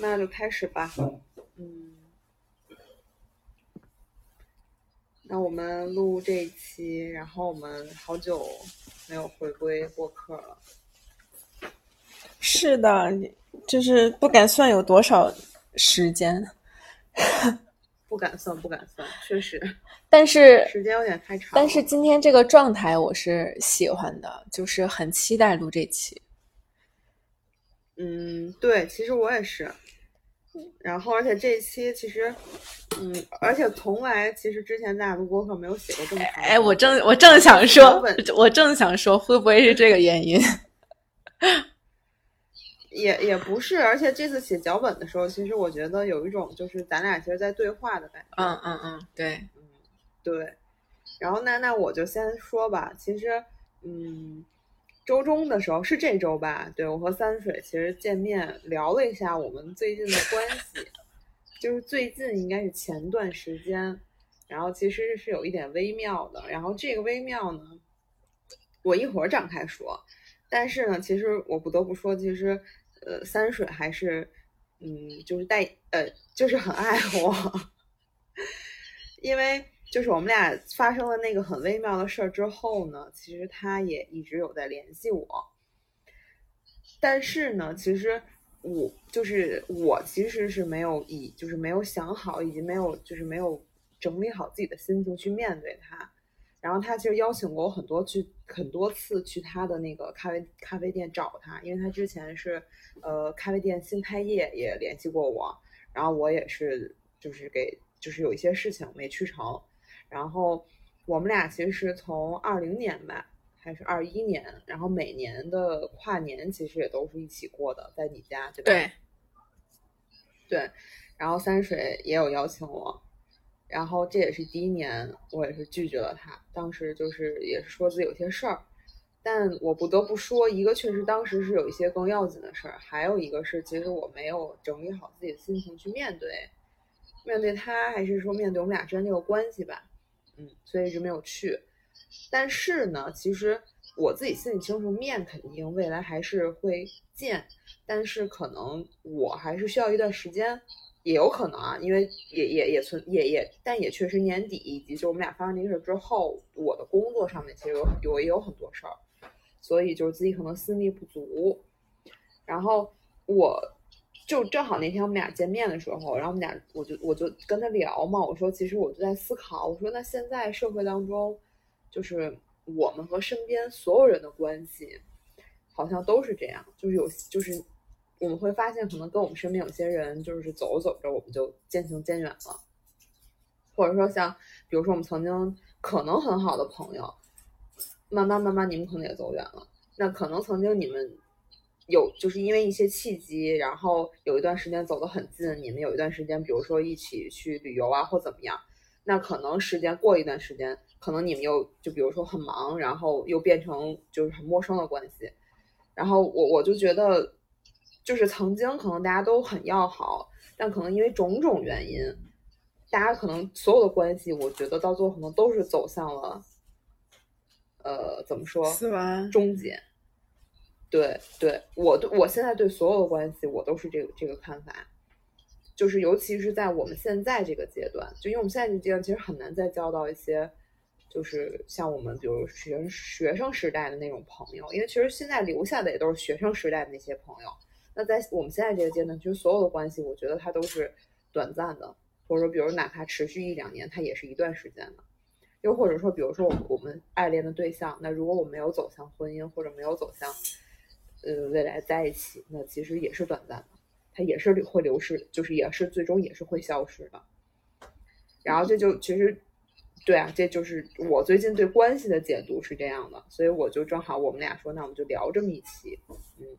那就开始吧。嗯，那我们录这一期，然后我们好久没有回归播客了。是的，就是不敢算有多少时间，不敢算，不敢算，确实，但是时间有点太长。但是今天这个状态我是喜欢的，就是很期待录这期。嗯，对，其实我也是。然后，而且这一期其实，嗯，而且从来其实之前咱俩录播客没有写过这么长。哎，我正我正想说，我正想说，会不会是这个原因？也也不是，而且这次写脚本的时候，其实我觉得有一种就是咱俩其实在对话的感觉。嗯嗯嗯，对，嗯对。然后那那我就先说吧，其实，嗯。周中的时候是这周吧？对我和三水其实见面聊了一下我们最近的关系，就是最近应该是前段时间，然后其实是有一点微妙的。然后这个微妙呢，我一会儿展开说。但是呢，其实我不得不说，其实呃，三水还是嗯，就是带呃，就是很爱我，因为。就是我们俩发生了那个很微妙的事儿之后呢，其实他也一直有在联系我。但是呢，其实我就是我其实是没有以就是没有想好，以及没有就是没有整理好自己的心情去面对他。然后他其实邀请过我很多去很多次去他的那个咖啡咖啡店找他，因为他之前是呃咖啡店新开业也联系过我，然后我也是就是给就是有一些事情没去成。然后我们俩其实是从二零年吧，还是二一年，然后每年的跨年其实也都是一起过的，在你家对吧？对。对，然后三水也有邀请我，然后这也是第一年，我也是拒绝了他。当时就是也是说自己有些事儿，但我不得不说，一个确实当时是有一些更要紧的事儿，还有一个是其实我没有整理好自己的心情去面对，面对他，还是说面对我们俩之间这个关系吧。嗯，所以一直没有去。但是呢，其实我自己心里清楚，面肯定未来还是会见，但是可能我还是需要一段时间，也有可能啊，因为也也也存也也，但也确实年底以及就我们俩发生这个事之后，我的工作上面其实有有也有很多事儿，所以就是自己可能心力不足。然后我。就正好那天我们俩见面的时候，然后我们俩我就我就跟他聊嘛，我说其实我就在思考，我说那现在社会当中，就是我们和身边所有人的关系，好像都是这样，就是有就是我们会发现，可能跟我们身边有些人，就是走着走着我们就渐行渐远了，或者说像比如说我们曾经可能很好的朋友，慢慢慢慢你们可能也走远了，那可能曾经你们。有就是因为一些契机，然后有一段时间走得很近，你们有一段时间，比如说一起去旅游啊，或怎么样，那可能时间过一段时间，可能你们又就比如说很忙，然后又变成就是很陌生的关系。然后我我就觉得，就是曾经可能大家都很要好，但可能因为种种原因，大家可能所有的关系，我觉得到最后可能都是走向了，呃，怎么说？死亡终结。对对，我对我现在对所有的关系，我都是这个这个看法，就是尤其是在我们现在这个阶段，就因为我们现在这个阶段其实很难再交到一些，就是像我们比如学学生时代的那种朋友，因为其实现在留下的也都是学生时代的那些朋友。那在我们现在这个阶段，其实所有的关系，我觉得它都是短暂的，或者说，比如哪怕持续一两年，它也是一段时间的。又或者说，比如说我们我们爱恋的对象，那如果我没有走向婚姻，或者没有走向。呃，未来在一起，那其实也是短暂的，它也是会流失，就是也是最终也是会消失的。然后这就其实，对啊，这就是我最近对关系的解读是这样的，所以我就正好我们俩说，那我们就聊这么一期，嗯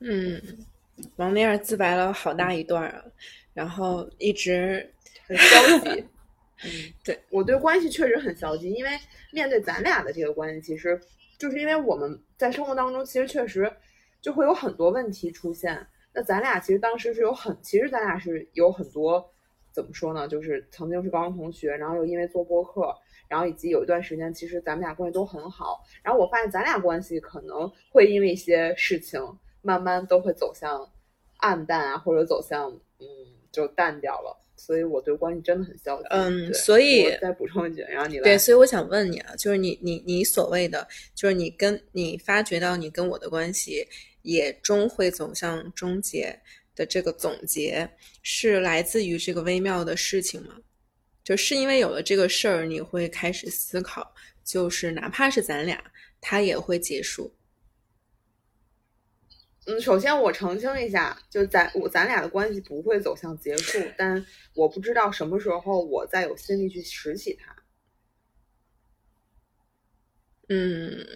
嗯，王尼尔自白了好大一段啊，然后一直很消极，嗯，对我对关系确实很消极，因为面对咱俩的这个关系，其实。就是因为我们在生活当中，其实确实就会有很多问题出现。那咱俩其实当时是有很，其实咱俩是有很多怎么说呢？就是曾经是高中同学，然后又因为做播客，然后以及有一段时间，其实咱们俩关系都很好。然后我发现咱俩关系可能会因为一些事情，慢慢都会走向暗淡啊，或者走向嗯就淡掉了。所以我对关系真的很消极。嗯，所以我再补充一句，然后你来。对，所以我想问你啊，就是你你你所谓的，就是你跟你发觉到你跟我的关系也终会走向终结的这个总结，是来自于这个微妙的事情吗？就是因为有了这个事儿，你会开始思考，就是哪怕是咱俩，它也会结束。嗯，首先我澄清一下，就咱我咱俩的关系不会走向结束，但我不知道什么时候我再有心力去拾起它。嗯，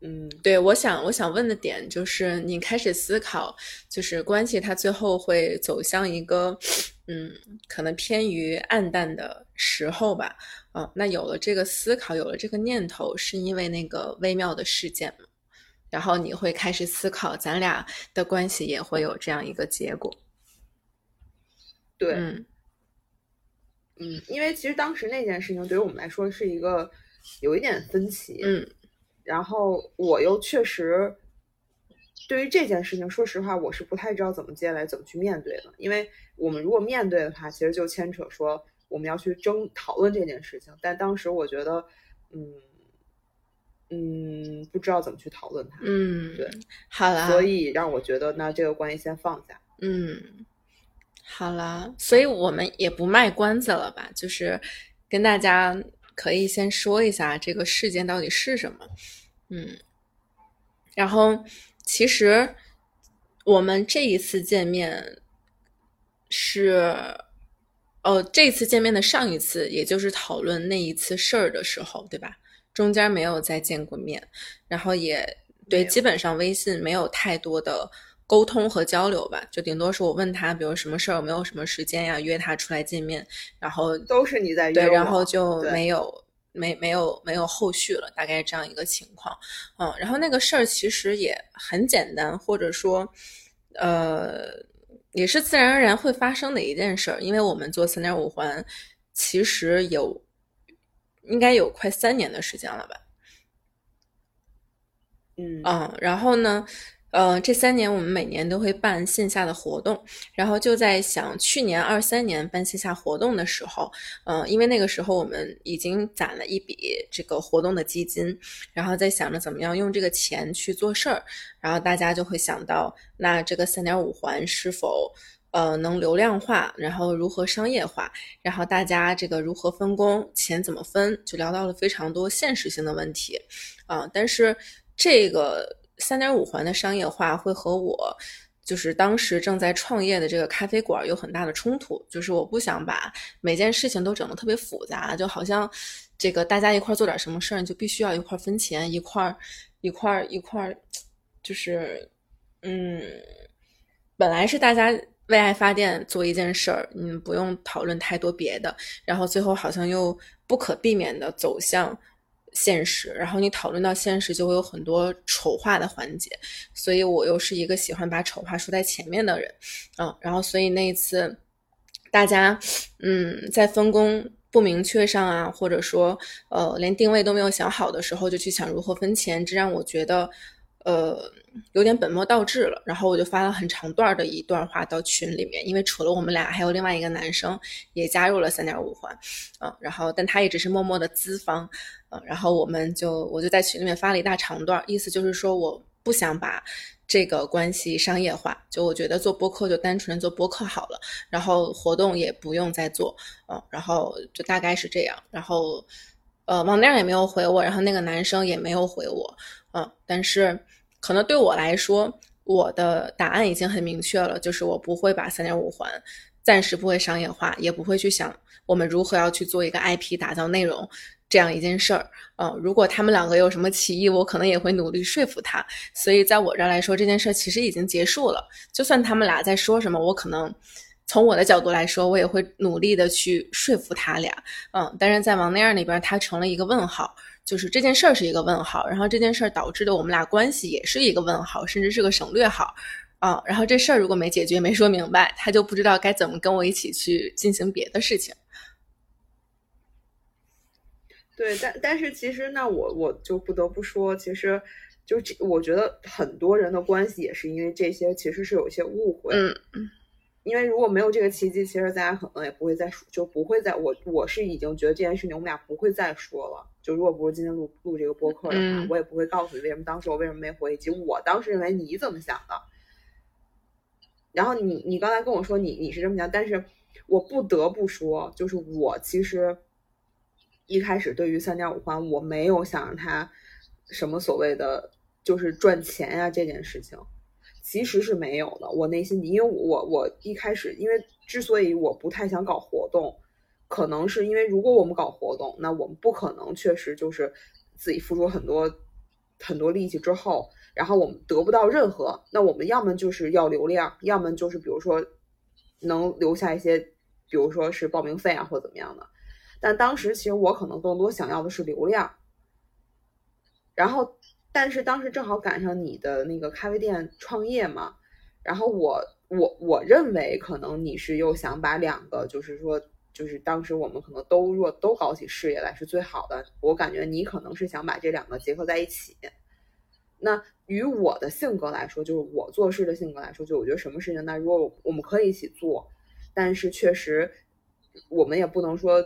嗯，对，我想我想问的点就是，你开始思考，就是关系它最后会走向一个，嗯，可能偏于暗淡的时候吧。嗯，那有了这个思考，有了这个念头，是因为那个微妙的事件吗？然后你会开始思考，咱俩的关系也会有这样一个结果。对，嗯嗯，因为其实当时那件事情对于我们来说是一个有一点分歧，嗯然后我又确实对于这件事情，说实话，我是不太知道怎么接下来怎么去面对的。因为我们如果面对的话，其实就牵扯说我们要去争讨论这件事情。但当时我觉得，嗯嗯，不知道怎么去讨论它，嗯，对，好啦，所以让我觉得那这个关系先放下。嗯，好了，所以我们也不卖关子了吧，就是跟大家可以先说一下这个事件到底是什么。嗯，然后其实我们这一次见面是，哦，这次见面的上一次，也就是讨论那一次事儿的时候，对吧？中间没有再见过面，然后也对，基本上微信没有太多的沟通和交流吧，就顶多是我问他，比如什么事儿有没有什么时间呀，约他出来见面，然后都是你在约对，然后就没有没没有没有后续了，大概这样一个情况。嗯，然后那个事儿其实也很简单，或者说，呃，也是自然而然会发生的一件事儿，因为我们做三点五环，其实有应该有快三年的时间了吧。嗯嗯，然后呢，呃，这三年我们每年都会办线下的活动，然后就在想，去年二三年办线下活动的时候，呃，因为那个时候我们已经攒了一笔这个活动的基金，然后在想着怎么样用这个钱去做事儿，然后大家就会想到，那这个三点五环是否呃能流量化，然后如何商业化，然后大家这个如何分工，钱怎么分，就聊到了非常多现实性的问题，啊、但是这个三点五环的商业化会和我就是当时正在创业的这个咖啡馆有很大的冲突，就是我不想把每件事情都整得特别复杂，就好像这个大家一块做点什么事儿，你就必须要一块分钱，一块一块一块，就是嗯，本来是大家为爱发电做一件事儿，嗯，不用讨论太多别的，然后最后好像又不可避免的走向现实，然后你讨论到现实，就会有很多丑化的环节，所以我又是一个喜欢把丑话说在前面的人，嗯，然后所以那一次大家嗯在分工不明确上啊，或者说呃连定位都没有想好的时候，就去想如何分钱，这让我觉得呃有点本末倒置了。然后我就发了很长段的一段话到群里面，因为除了我们俩，还有另外一个男生也加入了三点五环，嗯，然后但他也只是默默的资方，嗯，然后我们就我就在群里面发了一大长段，意思就是说我不想把。这个关系商业化，就我觉得做播客就单纯的做播客好了，然后活动也不用再做，嗯，然后就大概是这样，然后呃，王亮也没有回我，然后那个男生也没有回我，嗯，但是可能对我来说，我的答案已经很明确了，就是我不会把三点五环暂时不会商业化，也不会去想我们如何要去做一个 IP 打造内容这样一件事儿。嗯，如果他们两个有什么歧义，我可能也会努力说服他。所以在我这儿来说，这件事儿其实已经结束了。就算他们俩在说什么，我可能从我的角度来说，我也会努力的去说服他俩。嗯，但是在王那样那边，他成了一个问号。就是这件事儿是一个问号，然后这件事儿导致的我们俩关系也是一个问号，甚至是个省略号啊。然后这事儿如果没解决、没说明白，他就不知道该怎么跟我一起去进行别的事情。对，但但是其实那，我我就不得不说，其实就这，我觉得很多人的关系也是因为这些，其实是有一些误会。嗯嗯因为如果没有这个契机，其实大家可能也不会再说，就不会再我我是已经觉得这件事情我们俩不会再说了。就如果不是今天录录这个播客的话，嗯我也不会告诉你为什么当时我为什么没回，以及我当时认为你怎么想的。然后你你刚才跟我说你你是这么想，但是我不得不说，就是我其实一开始对于三点五环，我没有想让它什么所谓的就是赚钱呀、这件事情，其实是没有的。我内心，因为我我一开始，因为之所以我不太想搞活动，可能是因为如果我们搞活动，那我们不可能确实就是自己付出很多很多力气之后，然后我们得不到任何，那我们要么就是要流量，要么就是比如说能留下一些，比如说是报名费啊或怎么样的。但当时其实我可能更多想要的是流量，然后但是当时正好赶上你的那个咖啡店创业嘛，然后我我我认为可能你是又想把两个就是说。就是当时我们可能都若都搞起事业来是最好的，我感觉你可能是想把这两个结合在一起。那与我的性格来说，就是我做事的性格来说，就我觉得什么事情，那如果我们可以一起做，但是确实我们也不能说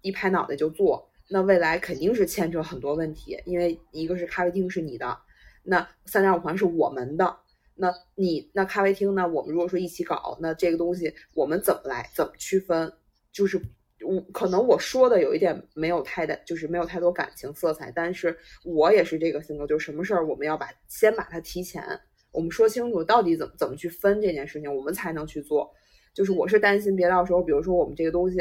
一拍脑袋就做，那未来肯定是牵扯很多问题，因为一个是咖啡厅是你的，那三点五环是我们的，那你那咖啡厅呢？我们如果说一起搞，那这个东西我们怎么来怎么区分？就是我可能我说的有一点没有太大，就是没有太多感情色彩，但是我也是这个性格，就是什么事儿我们要把先把它提前，我们说清楚到底怎么怎么去分这件事情，我们才能去做。就是我是担心别到时候，比如说我们这个东西，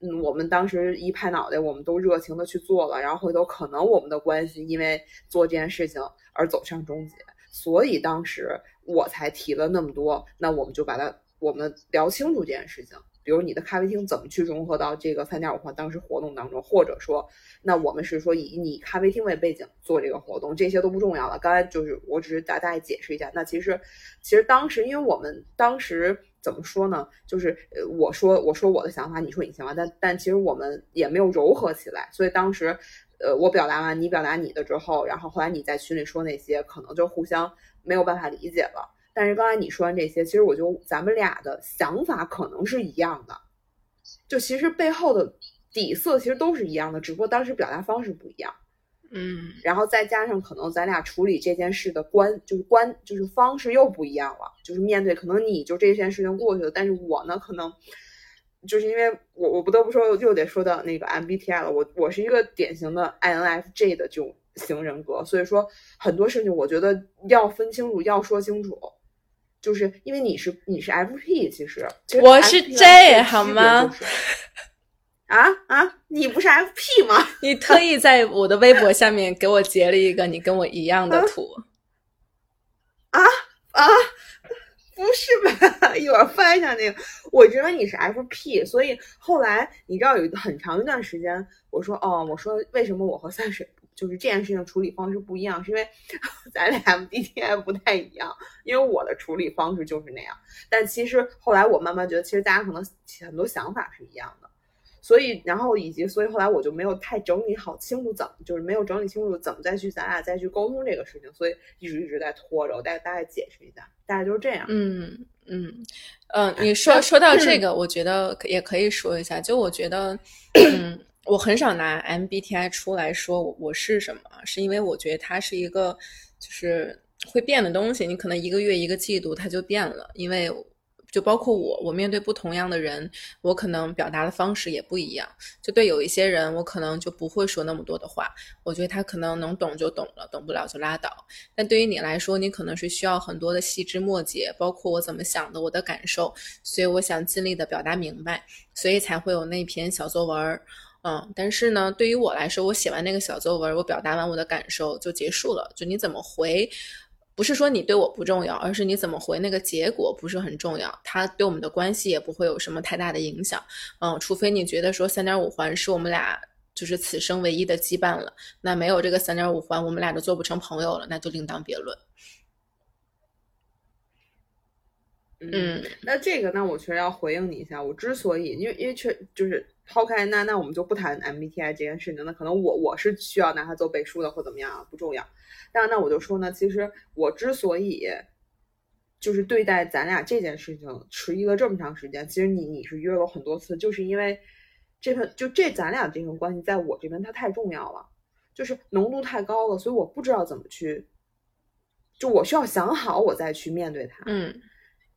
嗯，我们当时一拍脑袋，我们都热情的去做了，然后回头可能我们的关系因为做这件事情而走向终结，所以当时我才提了那么多，那我们就把它我们聊清楚这件事情。比如你的咖啡厅怎么去融合到这个三点五环当时活动当中，或者说，那我们是说以你咖啡厅为背景做这个活动，这些都不重要了。刚才就是我只是大大概解释一下。那其实，其实当时因为我们当时怎么说呢？就是呃，我说我说我的想法，你说你想法，但但其实我们也没有柔合起来。所以当时，呃，我表达完，你表达你的之后，然后后来你在群里说那些，可能就互相没有办法理解了。但是刚才你说完这些，其实我觉得咱们俩的想法可能是一样的，就其实背后的底色其实都是一样的，只不过当时表达方式不一样。嗯。然后再加上可能咱俩处理这件事的观就是观就是方式又不一样了，就是面对可能你就这件事情过去了，但是我呢可能就是因为我我不得不说又得说到那个 MBTI 了，我我是一个典型的 INFJ 的这种型人格，所以说很多事情我觉得要分清楚，要说清楚。就是因为你是你是 FP，其实。其实我是 J，INFJ 好吗就是 啊啊，你不是 FP 吗？你特意在我的微博下面给我截了一个你跟我一样的图，啊啊，不是吧？一会儿翻一下那个，我觉得你是 FP，所以后来你知道有很长一段时间，我说哦，我说为什么我和三水就是这件事情处理方式不一样，是因为 咱俩 MBTI 不太一样，因为我的处理方式就是那样。但其实后来我慢慢觉得，其实大家可能很多想法是一样的。所以，然后以及，所以后来我就没有太整理好清楚怎么，就是没有整理清楚怎么再去咱俩再去沟通这个事情，所以一直一直在拖着。我大概大概解释一下，大概就是这样。嗯嗯嗯，你说说到这个，我觉得也可以说一下，就我觉得，嗯，我很少拿 MBTI 出来说我我是什么，是因为我觉得它是一个就是会变的东西，你可能一个月一个季度它就变了，因为。就包括我，我面对不同样的人，我可能表达的方式也不一样。就对有一些人，我可能就不会说那么多的话，我觉得他可能能懂就懂了，懂不了就拉倒。但对于你来说，你可能是需要很多的细枝末节，包括我怎么想的，我的感受，所以我想尽力的表达明白，所以才会有那篇小作文儿。嗯，但是呢，对于我来说，我写完那个小作文，我表达完我的感受就结束了。就你怎么回？不是说你对我不重要，而是你怎么回那个结果不是很重要，它对我们的关系也不会有什么太大的影响。嗯，除非你觉得说三点五环是我们俩就是此生唯一的羁绊了，那没有这个三点五环，我们俩都做不成朋友了，那就另当别论。嗯，那这个，那我确实要回应你一下。我之所以，因为因为确就是抛开那那我们就不谈 MBTI 这件事情，那可能我我是需要拿它做背书的或怎么样不重要。但那我就说呢，其实我之所以就是对待咱俩这件事情迟疑了这么长时间，其实你你是约了很多次，就是因为这份就这咱俩这份关系在我这边它太重要了，就是浓度太高了，所以我不知道怎么去，就我需要想好我再去面对它。嗯。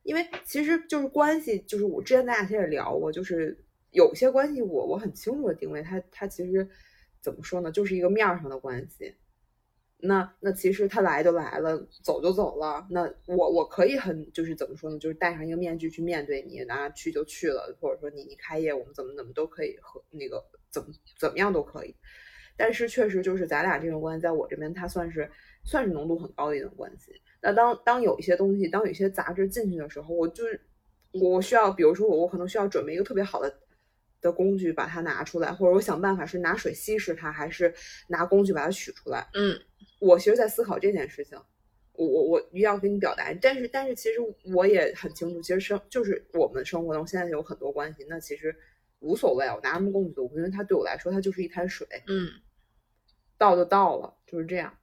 因为其实就是关系，就是我之前咱俩其实也聊过，就是有些关系我我很清楚的定位，它它其实怎么说呢，就是一个面上的关系。那那其实他来就来了，走就走了。那我我可以很就是怎么说呢，就是戴上一个面具去面对你，那去就去了，或者说你你开业，我们怎么怎么都可以和那个怎么怎么样都可以。但是确实就是咱俩这种关系，在我这边它算是算是浓度很高的一种关系。那当当有一些东西，当有一些杂质进去的时候，我就是我需要，比如说我我可能需要准备一个特别好的的工具把它拿出来，或者我想办法是拿水稀释它，还是拿工具把它取出来。嗯，我其实在思考这件事情，我我我一定要跟你表达。但是但是其实我也很清楚，其实生就是我们生活中现在有很多关系，那其实无所谓，我拿什么工具都，因为它对我来说它就是一滩水。嗯，倒就倒了，就是这样。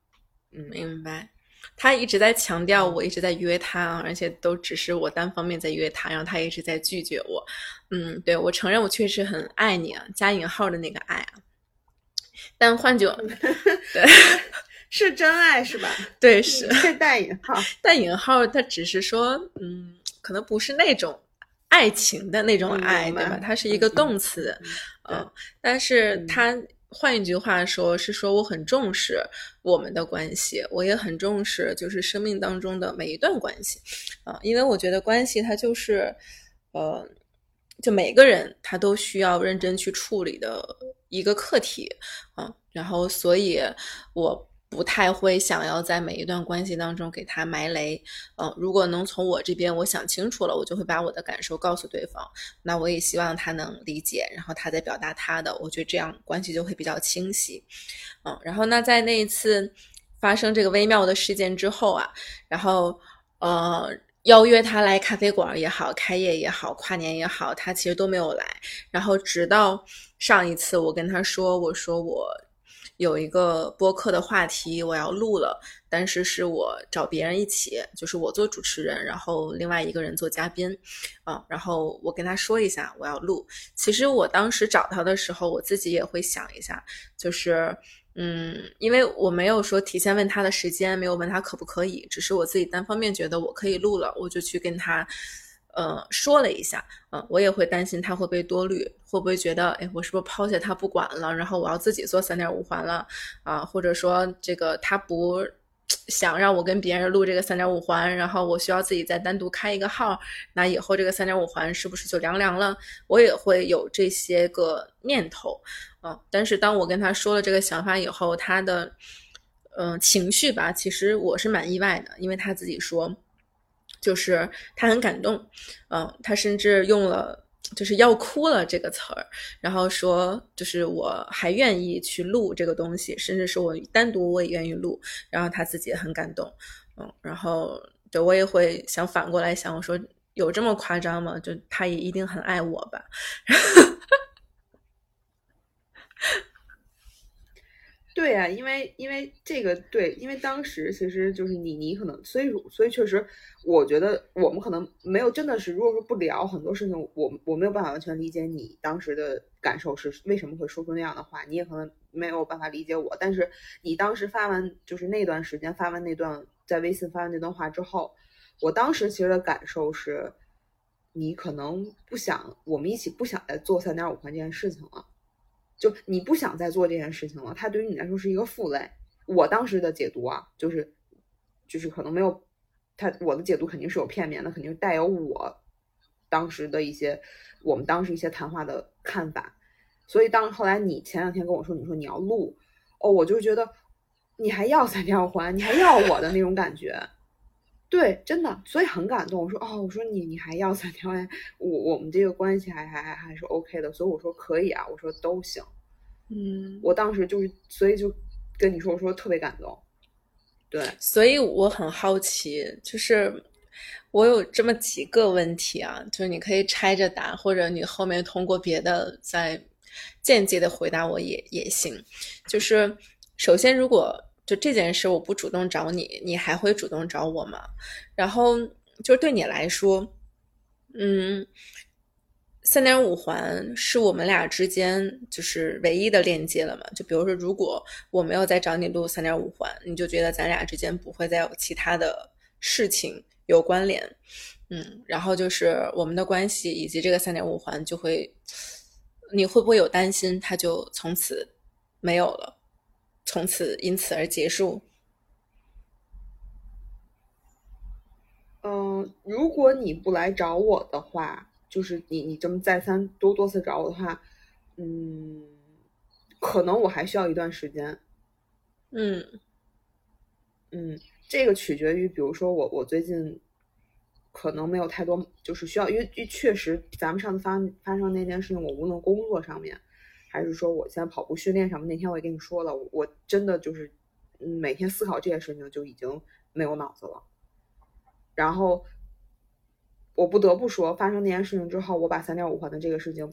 嗯，明白。他一直在强调，我一直在约他，而且都只是我单方面在约他，然后他一直在拒绝我。嗯，对我承认我确实很爱你啊，加引号的那个爱啊。但换句，对，是真爱是吧？对，是带引号，带引号，他只是说，嗯，可能不是那种爱情的那种爱，对吧？它是一个动词，嗯，但是他。换一句话说，是说我很重视我们的关系，我也很重视就是生命当中的每一段关系，啊，因为我觉得关系它就是，呃，就每个人他都需要认真去处理的一个课题，啊，然后所以我。不太会想要在每一段关系当中给他埋雷，嗯，如果能从我这边我想清楚了，我就会把我的感受告诉对方。那我也希望他能理解，然后他再表达他的，我觉得这样关系就会比较清晰，嗯。然后那在那一次发生这个微妙的事件之后啊，然后呃邀约他来咖啡馆也好，开业也好，跨年也好，他其实都没有来。然后直到上一次我跟他说，我说我。有一个播客的话题我要录了，但是是我找别人一起，就是我做主持人，然后另外一个人做嘉宾，啊，然后我跟他说一下我要录。其实我当时找他的时候，我自己也会想一下，就是，嗯，因为我没有说提前问他的时间，没有问他可不可以，只是我自己单方面觉得我可以录了，我就去跟他。呃，说了一下，嗯，我也会担心他会不会多虑，会不会觉得，哎，我是不是抛下他不管了，然后我要自己做三点五环了，啊，或者说这个他不想让我跟别人录这个三点五环，然后我需要自己再单独开一个号，那以后这个三点五环是不是就凉凉了？我也会有这些个念头，啊，但是当我跟他说了这个想法以后，他的嗯情绪吧，其实我是蛮意外的，因为他自己说。就是他很感动，嗯，他甚至用了“就是要哭了”这个词儿，然后说就是我还愿意去录这个东西，甚至是我单独我也愿意录，然后他自己也很感动，嗯，然后对我也会想反过来想，我说有这么夸张吗？就他也一定很爱我吧。对呀，因为因为这个对，因为当时其实就是你你可能，所以所以确实，我觉得我们可能没有真的是，如果说不聊很多事情，我我没有办法完全理解你当时的感受是为什么会说出那样的话，你也可能没有办法理解我。但是你当时发完就是那段时间发完那段在微信发完那段话之后，我当时其实的感受是，你可能不想我们一起不想再做三点五环这件事情了。就你不想再做这件事情了，它对于你来说是一个负累。我当时的解读啊，就是，就是可能没有，他我的解读肯定是有片面的，肯定带有我当时的一些，我们当时一些谈话的看法。所以当后来你前两天跟我说，你说你要录，哦，我就觉得你还要三条环，你还要我的那种感觉。对，真的，所以很感动。我说哦，我说你你还要三条哎，我我们这个关系还还还还是 OK 的，所以我说可以啊，我说都行。嗯，我当时就是，所以就跟你说，我说特别感动。对，所以我很好奇，就是我有这么几个问题啊，就是你可以拆着答，或者你后面通过别的再间接的回答我也也行。就是首先，如果就这件事我不主动找你，你还会主动找我吗？然后就是对你来说，嗯。三点五环是我们俩之间就是唯一的链接了嘛？就比如说，如果我没有再找你录三点五环，你就觉得咱俩之间不会再有其他的事情有关联，嗯，然后就是我们的关系以及这个三点五环就会，你会不会有担心它就从此没有了，从此因此而结束？嗯，如果你不来找我的话。就是你，你这么再三多多次找我的话，嗯，可能我还需要一段时间。嗯嗯，这个取决于，比如说我我最近可能没有太多，就是需要，因为确实咱们上次发发生那件事情，我无论工作上面，还是说我现在跑步训练上面，那天我也跟你说了，我真的就是每天思考这件事情就已经没有脑子了，然后。我不得不说，发生那件事情之后，我把三点五环的这个事情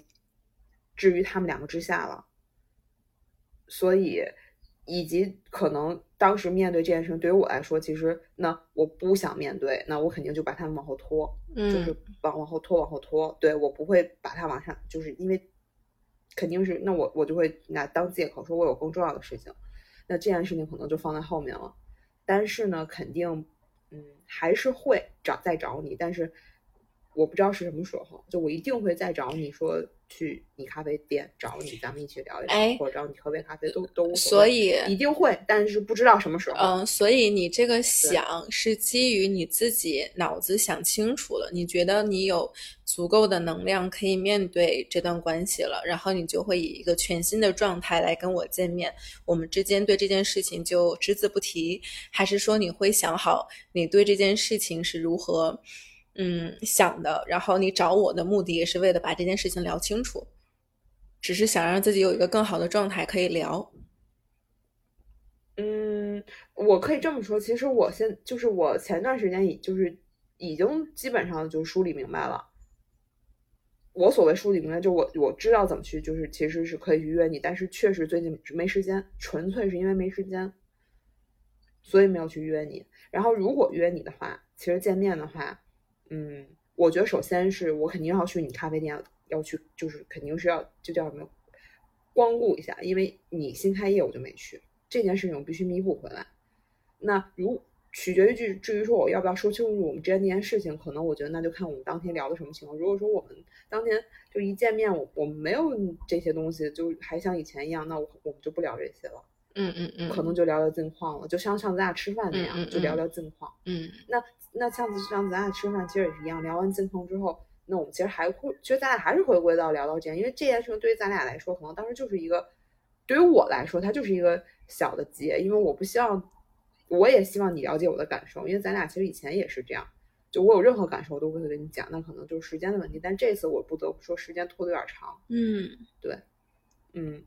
置于他们两个之下了。所以，以及可能当时面对这件事情，对于我来说，其实那我不想面对，那我肯定就把他们往后拖，就是往往后拖，往后拖。对我不会把它往上，就是因为肯定是那我我就会拿当借口说我有更重要的事情，那这件事情可能就放在后面了。但是呢，肯定嗯还是会找再找你，但是。我不知道是什么时候，就我一定会再找你说去你咖啡店找你，咱们一起聊一聊，或者找你喝杯咖啡都都所以一定会，但是不知道什么时候。嗯，所以你这个想是基于你自己脑子想清楚了，你觉得你有足够的能量可以面对这段关系了，然后你就会以一个全新的状态来跟我见面，我们之间对这件事情就只字不提，还是说你会想好你对这件事情是如何？嗯，想的。然后你找我的目的也是为了把这件事情聊清楚，只是想让自己有一个更好的状态可以聊。嗯，我可以这么说，其实我现就是我前段时间已就是已经基本上就梳理明白了。我所谓梳理明白，就我我知道怎么去，就是其实是可以去约你，但是确实最近没时间，纯粹是因为没时间，所以没有去约你。然后如果约你的话，其实见面的话。嗯，我觉得首先是我肯定要去你咖啡店，要去就是肯定是要就叫什么光顾一下，因为你新开业我就没去，这件事情我必须弥补回来。那如取决于至至于说我要不要说清楚我们之间那件事情，可能我觉得那就看我们当天聊的什么情况。如果说我们当天就一见面，我我们没有这些东西，就还像以前一样，那我我们就不聊这些了。嗯嗯嗯，可能就聊聊近况了，就像上次咱俩吃饭那样，就聊聊近况。嗯，那。那上次上次咱俩吃饭其实也是一样，聊完近况之后，那我们其实还会，其实咱俩还是回归到聊到这样，因为这件事情对于咱俩来说，可能当时就是一个，对于我来说，它就是一个小的结，因为我不希望，我也希望你了解我的感受，因为咱俩其实以前也是这样，就我有任何感受我都会跟你讲，那可能就是时间的问题，但这次我不得不说时间拖得有点长。嗯，对，嗯。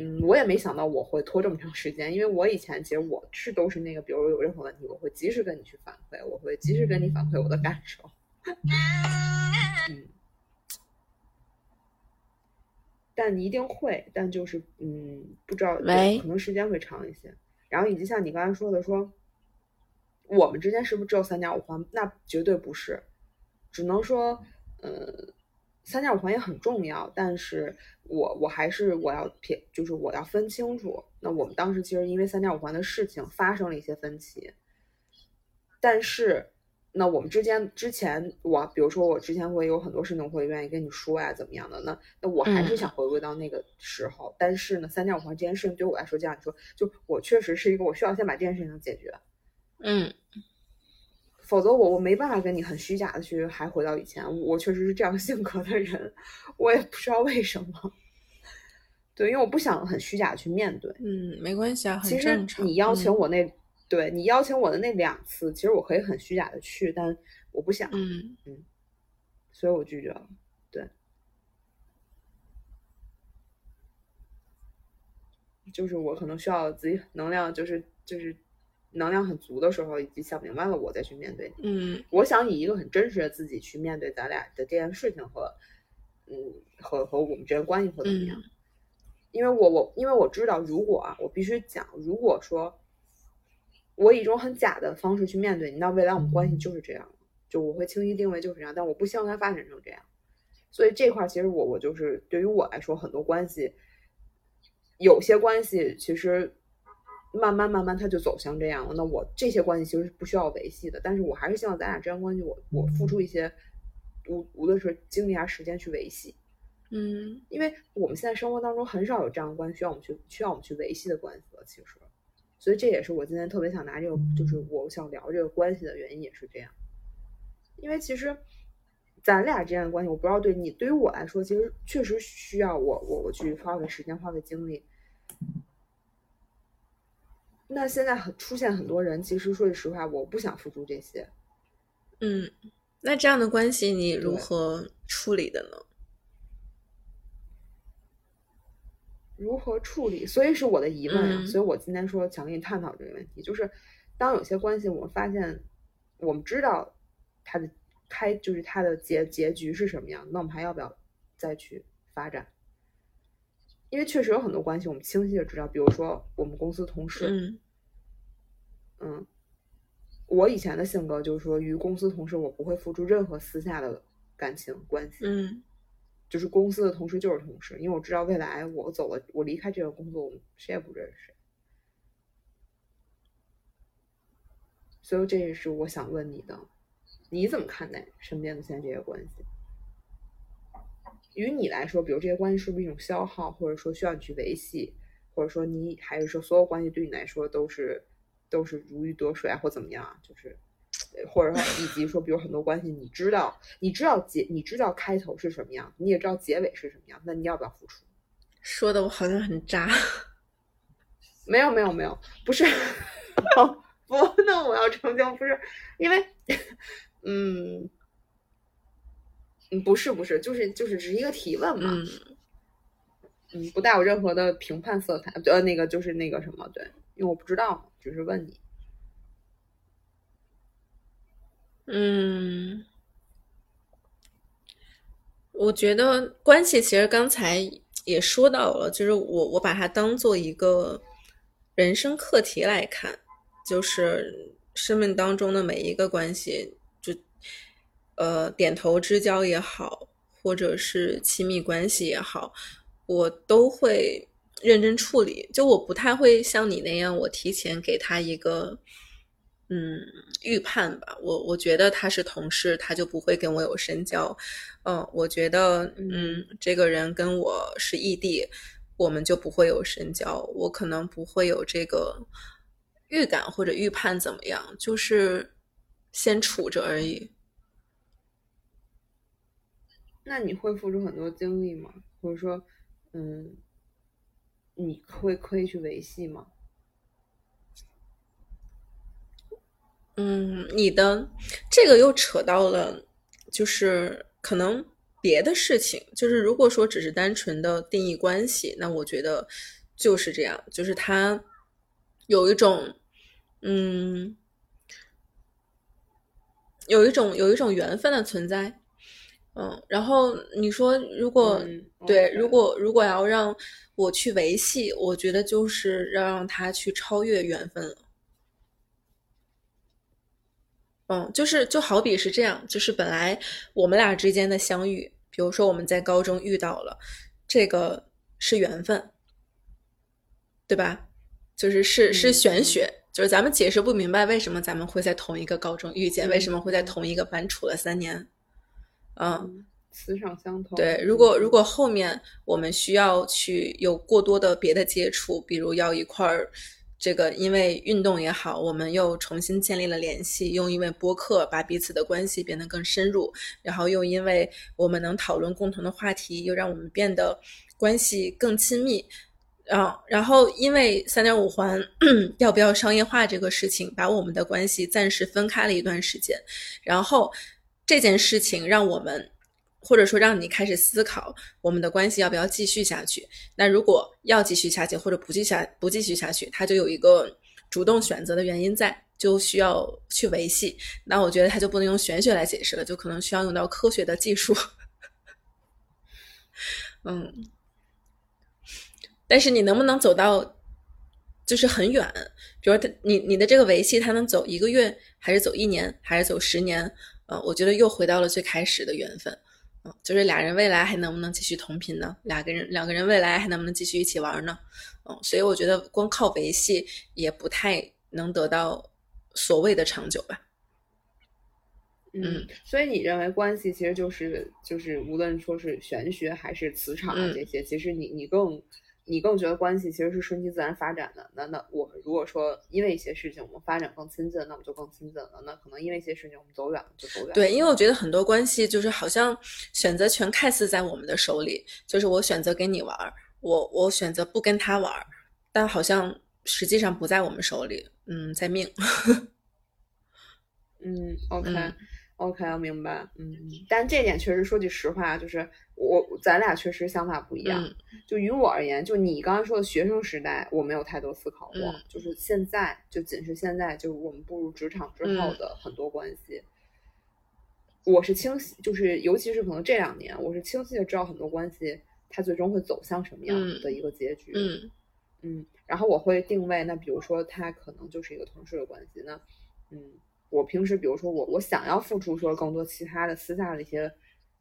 嗯，我也没想到我会拖这么长时间，因为我以前其实我是都是那个，比如有任何问题，我会及时跟你去反馈，我会及时跟你反馈我的感受。嗯，但一定会，但就是嗯，不知道，可能时间会长一些。然后以及像你刚才说的，说我们之间是不是只有三点五环？那绝对不是，只能说，呃。三点五环也很重要，但是我我还是我要撇，就是我要分清楚。那我们当时其实因为三点五环的事情发生了一些分歧，但是那我们之间之前我比如说我之前会有很多事情会愿意跟你说呀，怎么样的？那那我还是想回归到那个时候。但是呢，三点五环这件事情对我来说，这样说，就我确实是一个我需要先把这件事情解决。嗯。否则我我没办法跟你很虚假的去还回到以前，我确实是这样性格的人，我也不知道为什么。对，因为我不想很虚假的去面对。嗯，没关系啊，很正常。你邀请我那，对你邀请我的那两次，其实我可以很虚假的去，但我不想。嗯嗯，所以我拒绝了。对，就是我可能需要自己能量，就是就是能量很足的时候，以及想明白了，我再去面对你。嗯我想以一个很真实的自己去面对咱俩的这件事情和，嗯，和和我们之间关系会怎么样。嗯因为我我因为我知道，如果啊，我必须讲，如果说我以一种很假的方式去面对你，那未来我们关系就是这样，就我会清晰定位就是这样，但我不希望它发展成这样。所以这块儿其实我我就是对于我来说，很多关系，有些关系其实慢慢慢慢他就走向这样了。那我这些关系其实是不需要维系的，但是我还是希望咱俩这段关系我，我付出一些无无论是精力还是时间去维系。嗯因为我们现在生活当中很少有这样的关系需要我们去需要我们去维系的关系了，其实，所以这也是我今天特别想拿这个，就是我想聊这个关系的原因，也是这样。因为其实咱俩之间的关系，我不知道对你，对于我来说，其实确实需要我我我去花费时间、花费精力。那现在很出现很多人，其实说句实话，我不想付出这些，嗯，那这样的关系你如何处理的呢？如何处理，所以是我的疑问啊。嗯所以我今天说想跟你探讨这个问题，就是当有些关系我们发现，我们知道它的开就是它的结结局是什么样，那我们还要不要再去发展？因为确实有很多关系我们清晰的知道，比如说我们公司同事，嗯嗯，我以前的性格就是说，与公司同事我不会付出任何私下的感情关系，嗯就是公司的同事就是同事，因为我知道未来我走了，我离开这个工作，我们谁也不认识谁。所以这也是我想问你的，你怎么看待身边的现在这些关系？于你来说，比如这些关系是不是一种消耗，或者说需要你去维系，或者说你还是说所有关系对你来说都是都是如鱼得水啊，或怎么样啊？就是，呃或者说以及说，比如很多关系，你知道你知道结你知道开头是什么样，你也知道结尾是什么样，那你要不要付出？说的我好像很渣。没有没有没有，不是，哦不，那我要澄清，不是因为，嗯，嗯，不是不是，就是就是只是一个提问嘛，嗯。嗯，不带有任何的评判色彩，呃，那个就是那个什么，对，因为我不知道嘛，只是问你，嗯，我觉得关系其实刚才也说到了，就是我我把它当做一个人生课题来看，就是生命当中的每一个关系，就呃点头之交也好，或者是亲密关系也好，我都会认真处理。就我不太会像你那样，我提前给他一个嗯预判吧。我我觉得他是同事，他就不会跟我有深交。嗯，我觉得嗯这个人跟我是异地，我们就不会有深交。我可能不会有这个预感或者预判怎么样，就是先处着而已。那你会付出很多精力吗？或者说，嗯，你会刻意去维系吗？嗯，你的这个又扯到了，就是可能别的事情。就是如果说只是单纯的定义关系，那我觉得就是这样，就是它有一种，嗯，有一种有一种缘分的存在。嗯，然后你说，如果、嗯对如果如果要让我去维系，我觉得就是要让他去超越缘分了。嗯，就是就好比是这样，就是本来我们俩之间的相遇，比如说我们在高中遇到了，这个是缘分，对吧？就是是是嗯玄学，就是咱们解释不明白为什么咱们会在同一个高中遇见，为什么会在嗯同一个班处了三年。嗯，嗯，磁场相同。对，如果如果后面我们需要去有过多的别的接触，比如要一块儿，这个因为运动也好，我们又重新建立了联系，又因为播客把彼此的关系变得更深入，然后又因为我们能讨论共同的话题，又让我们变得关系更亲密。啊，然后因为三点五环 要不要商业化这个事情，把我们的关系暂时分开了一段时间，然后这件事情让我们，或者说让你开始思考我们的关系要不要继续下去。那如果要继续下去，或者不继下不继续下去，它就有一个主动选择的原因在，就需要去维系。那我觉得它就不能用玄学来解释了，就可能需要用到科学的技术。嗯，但是你能不能走到就是很远？比如他你你的这个维系，他能走一个月，还是走一年，还是走十年？嗯，我觉得又回到了最开始的缘分。嗯，就是俩人未来还能不能继续同频呢？两个人两个人未来还能不能继续一起玩呢？嗯，所以我觉得光靠维系也不太能得到所谓的长久吧。嗯，所以你认为关系其实就是就是无论说是玄学还是磁场啊这些，其实你你更你更觉得关系其实是顺其自然发展的。那那我们如果说因为一些事情我们发展更亲近，那我们就更亲近了。那可能因为一些事情我们走远了就走远了。对，因为我觉得很多关系就是好像选择权看似在我们的手里，就是我选择跟你玩，我我选择不跟他玩，但好像实际上不在我们手里。嗯，在命。嗯，OK。OK，我明白，嗯，但这点确实说句实话，就是我咱俩确实想法不一样。就于我而言，就你刚刚说的学生时代，我没有太多思考过。就是现在，就仅是现在，就是我们步入职场之后的很多关系，我是清晰，就是尤其是可能这两年，我是清晰的知道很多关系它最终会走向什么样的一个结局。嗯嗯，然后我会定位，那比如说他可能就是一个同事的关系，那嗯。我平时，比如说我，我想要付出说更多其他的私下的一些，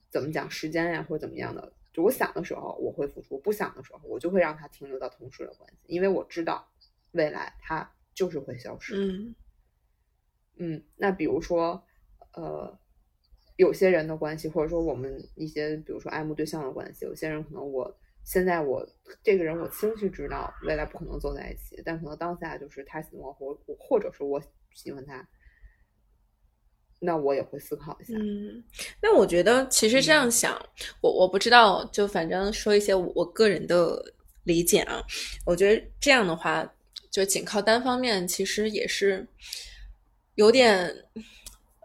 怎么讲时间呀，或者怎么样的，就我想的时候我会付出，不想的时候我就会让他停留到同事的关系，因为我知道未来他就是会消失。嗯嗯，那比如说，呃，有些人的关系，或者说我们一些，比如说爱慕对象的关系，有些人可能我现在我这个人我清晰知道未来不可能走在一起，但可能当下就是他喜欢我，我或者是我喜欢他。那我也会思考一下。嗯，那我觉得其实这样想，我我不知道，就反正说一些我个人的理解啊。我觉得这样的话，就仅靠单方面，其实也是有点，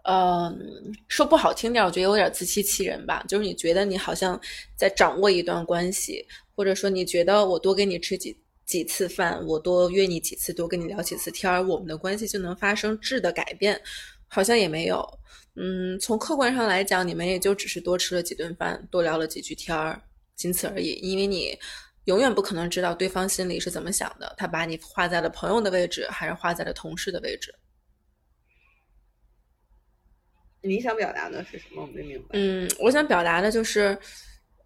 嗯，说不好听点，我觉得有点自欺欺人吧。就是你觉得你好像在掌握一段关系，或者说你觉得我多跟你吃几几次饭，我多约你几次，多跟你聊几次天儿，我们的关系就能发生质的改变。好像也没有，嗯，从客观上来讲，你们也就只是多吃了几顿饭，多聊了几句天儿，仅此而已。因为你永远不可能知道对方心里是怎么想的，他把你画在了朋友的位置，还是画在了同事的位置。你想表达的是什么？我没明白。嗯，我想表达的就是，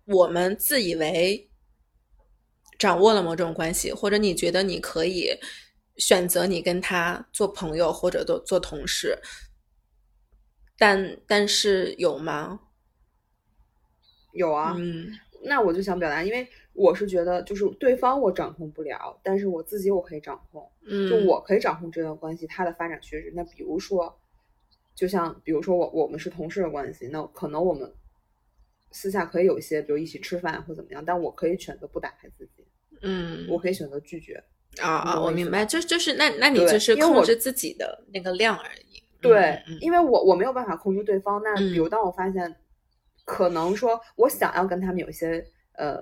我们自以为掌握了某种关系，或者你觉得你可以选择你跟他做朋友，或者做做同事。但但是有吗？有啊，嗯，那我就想表达，因为我是觉得，就是对方我掌控不了，但是我自己我可以掌控，嗯，就我可以掌控这段关系它的发展趋势。那比如说，就像比如说我我们是同事的关系，那可能我们私下可以有一些，比如一起吃饭或怎么样，但我可以选择不打开自己，嗯，我可以选择拒绝。啊啊，我明白，就就是那那你就是控制自己的那个量而已。对，因为我我没有办法控制对方。那比如当我发现，可能说我想要跟他们有一些呃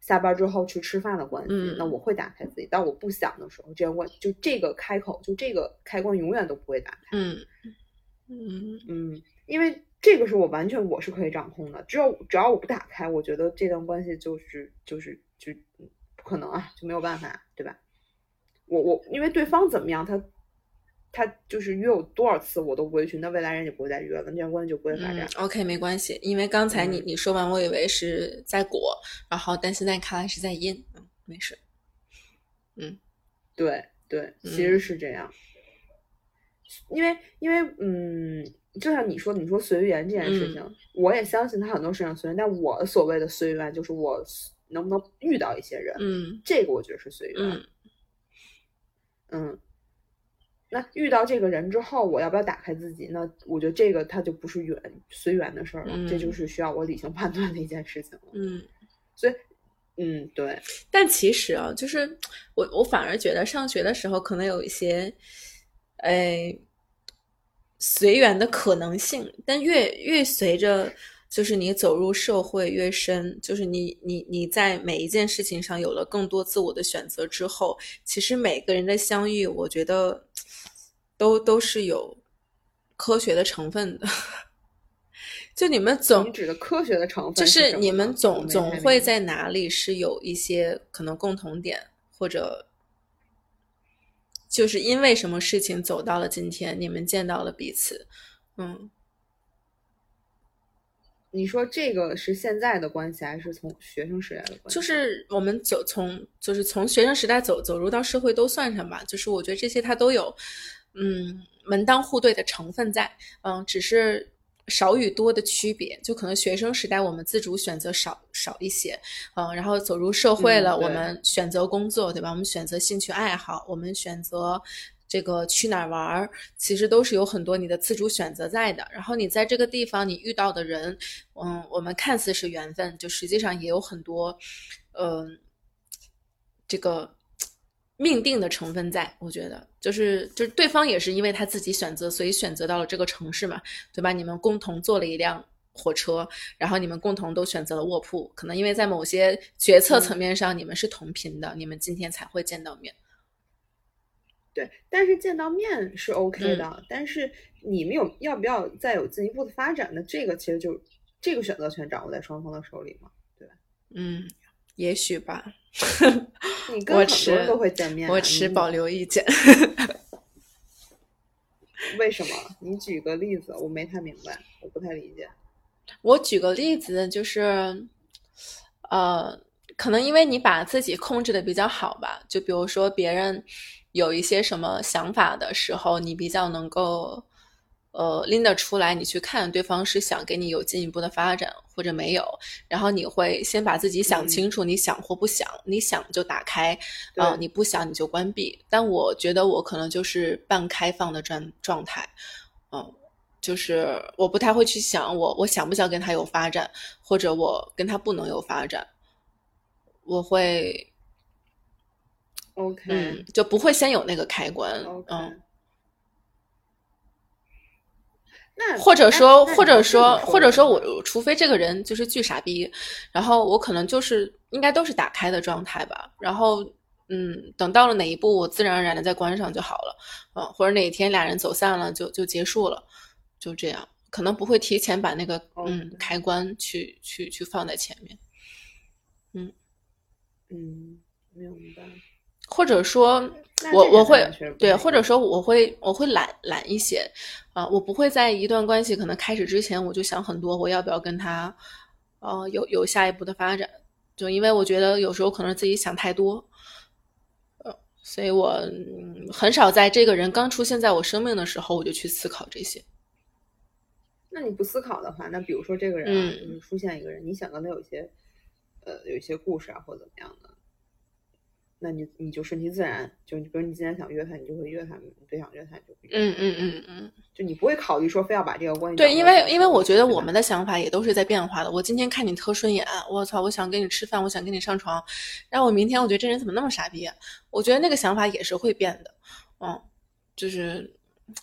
下班之后去吃饭的关系，那我会打开自己。但我不想的时候，这样关就这个开口，就这个开关永远都不会打开。嗯嗯嗯，因为这个是我完全我是可以掌控的。只有只要我不打开，我觉得这段关系就是就是就不可能啊，就没有办法，对吧？我我因为对方怎么样，他。他就是约我多少次我都不会去，那未来人也不会再约了，那段关系就不会发展。OK，没关系，因为刚才你你说完，我以为是在果，然后但现在看来是在因，嗯，没事。嗯，对对，其实是这样，因为因为嗯，就像你说，你说随缘这件事情，我也相信他很多事情随缘，但我所谓的随缘就是我能不能遇到一些人，嗯，这个我觉得是随缘，嗯。那遇到这个人之后，我要不要打开自己？那我觉得这个他就不是缘随缘的事儿了，这就是需要我理性判断的一件事情了。嗯，所以，嗯，对。但其实啊，就是我我反而觉得上学的时候可能有一些，哎，随缘的可能性。但越越随着就是你走入社会越深，就是你你你在每一件事情上有了更多自我的选择之后，其实每个人的相遇，我觉得都都是有科学的成分的。就你们总你指的科学的成分就是是你们总总会在哪里是有一些可能共同点，或者就是因为什么事情走到了今天，你们见到了彼此，嗯，你说这个是现在的关系，还是从学生时代的关系？就是我们走从就是从学生时代走走入到社会都算上吧，就是我觉得这些它都有嗯门当户对的成分在，嗯，只是少与多的区别。就可能学生时代我们自主选择少少一些，嗯，然后走入社会了，嗯我们选择工作，对吧？我们选择兴趣爱好，我们选择。这个去哪儿玩儿，其实都是有很多你的自主选择在的。然后你在这个地方你遇到的人，嗯，我们看似是缘分，就实际上也有很多，嗯、这个命定的成分在。我觉得，就是就是对方也是因为他自己选择，所以选择到了这个城市嘛，对吧？你们共同坐了一辆火车，然后你们共同都选择了卧铺，可能因为在某些决策层面上你们是同频的，你们今天才会见到面。对，但是见到面是 OK 嗯的，但是你们有要不要再有进一步的发展呢？这个其实就这个选择权掌握在双方的手里嘛。对吧嗯，也许吧。你跟我很多人持都会见面我持保留意见。为什么？你举个例子，我没太明白，我不太理解。我举个例子，就是，呃，可能因为你把自己控制的比较好吧，就比如说别人有一些什么想法的时候，你比较能够，呃，拎得出来，你去看对方是想给你有进一步的发展或者没有，然后你会先把自己想嗯。清楚，你想或不想，你想就打开，对。啊、你不想你就关闭。但我觉得我可能就是半开放的状状态，嗯。就是我不太会去想我我想不想跟他有发展，或者我跟他不能有发展，我会 OK，嗯就不会先有那个开关嗯，那或者说或者说或者说我除非这个人就是巨傻逼，然后我可能就是应该都是打开的状态吧，然后嗯，等到了哪一步，我自然而然的再关上就好了，嗯，或者哪一天俩人走散了就就结束了，就这样，可能不会提前把那个嗯开关去去去放在前面。嗯嗯，明白。或者说我我会对，或者说我会我会懒懒一些。啊、我不会在一段关系可能开始之前我就想很多，我要不要跟他呃有有下一步的发展，就因为我觉得有时候可能自己想太多，呃，所以我、嗯、很少在这个人刚出现在我生命的时候我就去思考这些。那你不思考的话，那比如说这个人啊，嗯。出现一个人，你想跟他有一些呃有一些故事啊，或者怎么样的，那你你就顺其自然，就比如你今天想约他，你就会约他；你不想约他，你就不约。嗯嗯嗯嗯。就你不会考虑说非要把这个关系对，因为因为我觉得我们的想法也都是在变化的。我今天看你特顺眼，我操，我想跟你吃饭，我想跟你上床，然后我明天我觉得这人怎么那么傻逼啊？我觉得那个想法也是会变的，嗯，就是，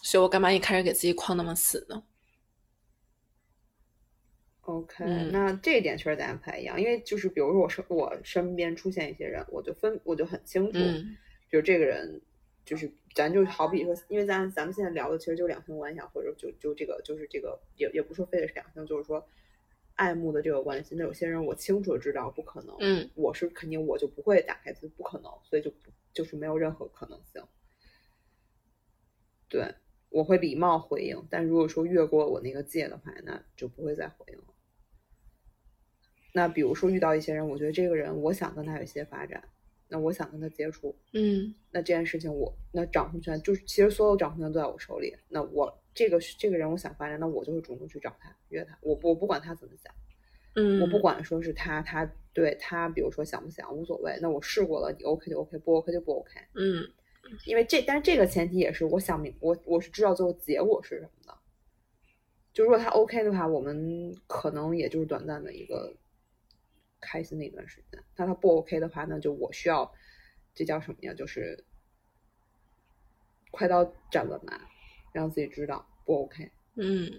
所以我干嘛一开始给自己框那么死呢？OK，、嗯那这一点确实咱俩不太一样，因为就是比如说我身我身边出现一些人，我就分我就很清楚，嗯比如这个人就是咱就好比说，因为咱咱们现在聊的其实就两性关系啊，或者就就这个就是这个也也不说非得是两性，就是说爱慕的这个关系。那有些人我清楚的知道不可能，嗯我是肯定我就不会打开自己，不可能，所以就不就是没有任何可能性。对，我会礼貌回应，但如果说越过我那个界的话，那就不会再回应了。那比如说遇到一些人，我觉得这个人我想跟他有一些发展，那我想跟他接触，嗯那这件事情我那掌控权就是其实所有掌控权都在我手里。那我这个这个人我想发展，那我就会主动去找他约他，我不我不管他怎么想，嗯，我不管说是他他对他比如说想不想无所谓，那我试过了，你 OK 就 OK，不 OK 就不 OK。嗯因为这但是这个前提也是我想明我我是知道最后结果是什么的。就如果他 OK 的话，我们可能也就是短暂的一个开心的一段时间。那他不 OK 的话，那就我需要这叫什么呀？就是快刀斩乱麻，让自己知道不 OK。嗯，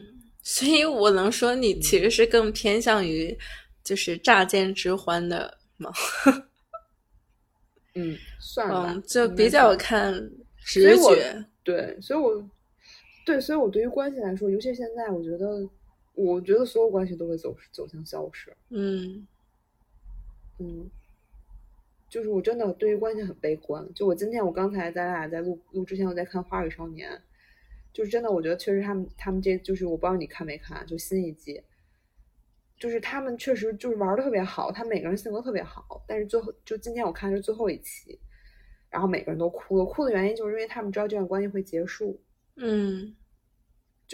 所以我能说你其实是更偏向于就是乍见之欢的吗？嗯，算吧，嗯，就比较看直觉。对，所以我对，所以我对于关系来说，尤其现在，我觉得，我觉得所有关系都会走走向消失。嗯嗯，就是我真的对于关系很悲观。就我今天，我刚才咱俩在录录之前，我在看《花儿与少年》，就是真的，我觉得确实他们他们这就是我不知道你看没看，就新一季，就是他们确实就是玩的特别好，他每个人性格特别好，但是最后就今天我看是最后一期，然后每个人都哭了，哭的原因就是因为他们知道这段关系会结束，嗯。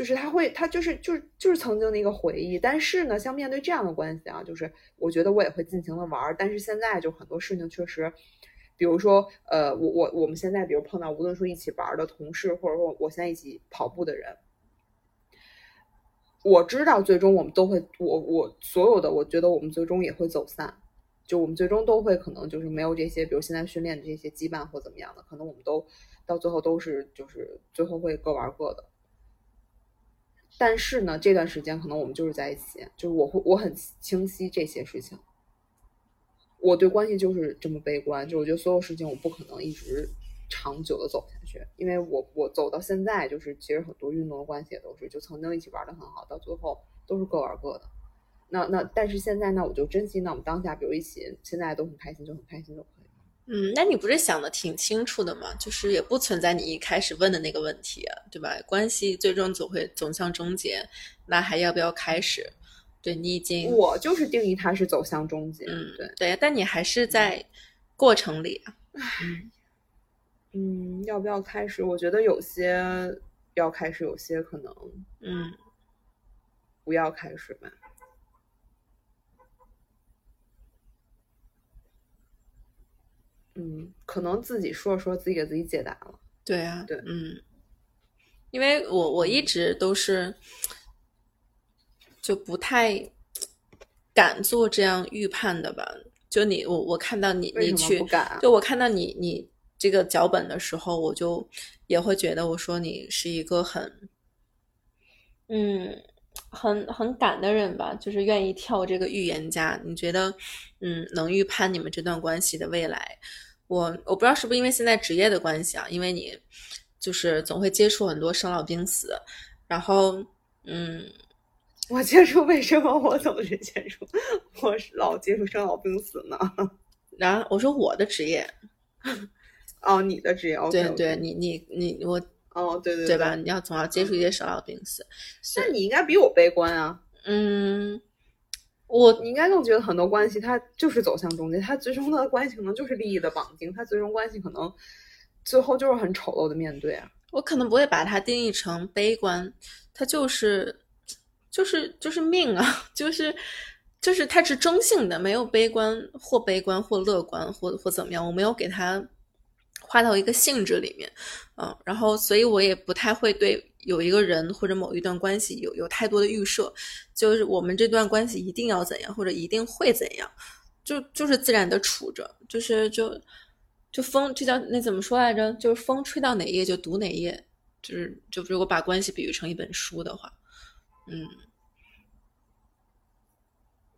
就是他会，他就是就是就是曾经的一个回忆。但是呢，像面对这样的关系啊，就是我觉得我也会尽情的玩儿。但是现在就很多事情确实，比如说呃，我我我们现在比如碰到无论说一起玩的同事，或者说我现在一起跑步的人，我知道最终我们都会，我我所有的我觉得我们最终也会走散。就我们最终都会可能就是没有这些，比如现在训练的这些羁绊或怎么样的，可能我们都到最后都是就是最后会各玩各的。但是呢，这段时间可能我们就是在一起，就是我会我很清晰这些事情。我对关系就是这么悲观，就我觉得所有事情我不可能一直长久的走下去，因为我我走到现在，就是其实很多运动的关系也都是，就曾经一起玩的很好，到最后都是各玩各的。那那但是现在呢，我就珍惜那我们当下，比如一起现在都很开心，就很开心就。嗯，那你不是想的挺清楚的吗？就是也不存在你一开始问的那个问题啊，对吧？关系最终总会走向终结，那还要不要开始？对你已经我就是定义它是走向终结，嗯对，对，但你还是在过程里啊。嗯，要不要开始？我觉得有些要开始，有些可能嗯不要开始吧。嗯，可能自己说着说自己给自己解答了。对啊，对嗯，因为我我一直都是就不太敢做这样预判的吧。就你我我看到你你去啊就我看到你你这个脚本的时候，我就也会觉得我说你是一个很嗯很很敢的人吧，就是愿意跳这个预言家。你觉得嗯能预判你们这段关系的未来？我我不知道是不是因为现在职业的关系啊，因为你就是总会接触很多生老病死，然后嗯，我接触为什么我总是接触，我是老接触生老病死呢？然后我说我的职业，哦，你的职业对对，你你你我哦，对对对吧？？你要总要接触一些生老病死，那你应该比我悲观啊！嗯，我你应该更觉得很多关系它就是走向终结，它最终的关系可能就是利益的绑定，它最终关系可能最后就是很丑陋的面对啊。我可能不会把它定义成悲观，它就是就是就是命啊，就是就是它是中性的，没有悲观或悲观或乐观或或怎么样，我没有给它划到一个性质里面，嗯，然后所以我也不太会对有一个人或者某一段关系有有太多的预设，就是我们这段关系一定要怎样或者一定会怎样，就就是自然的处着，就是就就风这叫那怎么说来着？就是风吹到哪页就读哪页，就是就如果把关系比喻成一本书的话，嗯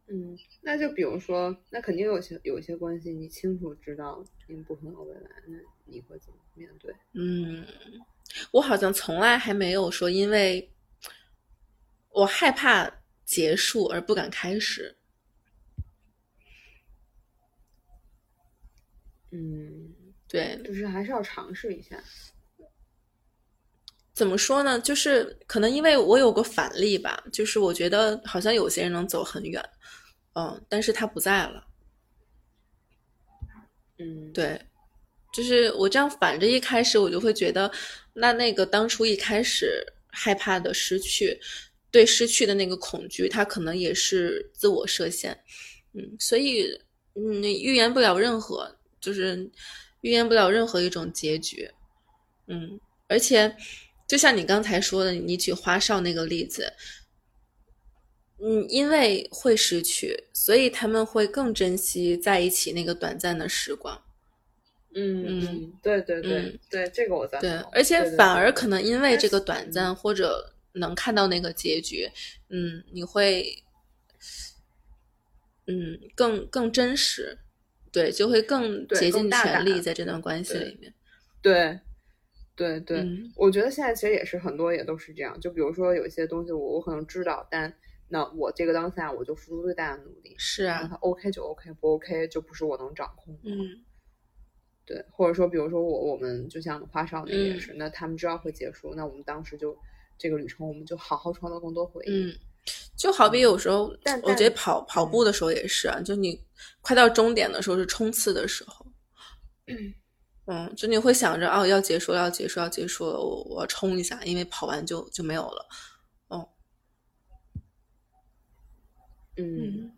嗯，那就比如说，那肯定有些有些关系，你清楚知道你们不可能有未来，那你会怎么面对？嗯，我好像从来还没有说因为我害怕结束而不敢开始。嗯，对，就是还是要尝试一下。怎么说呢？就是可能因为我有个反例吧，就是我觉得好像有些人能走很远，嗯，但是他不在了。嗯，对，就是我这样反着一开始，我就会觉得，那那个当初一开始害怕的失去，对失去的那个恐惧，它可能也是自我设限。嗯，所以嗯，预言不了任何，就是预言不了任何一种结局。嗯，而且就像你刚才说的，你举花少那个例子。嗯，因为会失去，所以他们会更珍惜在一起那个短暂的时光。嗯嗯嗯，对对对嗯对，这个我赞同。对，而且反而可能因为这个短嗯暂或者能看到那个结局，嗯，你会，嗯，更更真实，对，就会更竭尽全力在这段关系里面。对，对对，嗯我觉得现在其实也是很多也都是这样。就比如说有一些东西我我可能知道，但那我这个当下我就付出最大的努力。是啊，OK 就 OK，不 OK 就不是我能掌控的。嗯对，或者说，比如说我我们就像花少那也嗯是，那他们知道会结束，那我们当时就这个旅程，我们就好好创造更多回忆。嗯，就好比有时候，但我觉得跑跑步的时候也是啊，就你快到终点的时候是冲刺的时候，嗯，就你会想着哦，要结束了，要结束，要结束了，我我要冲一下，因为跑完就就没有了。哦嗯，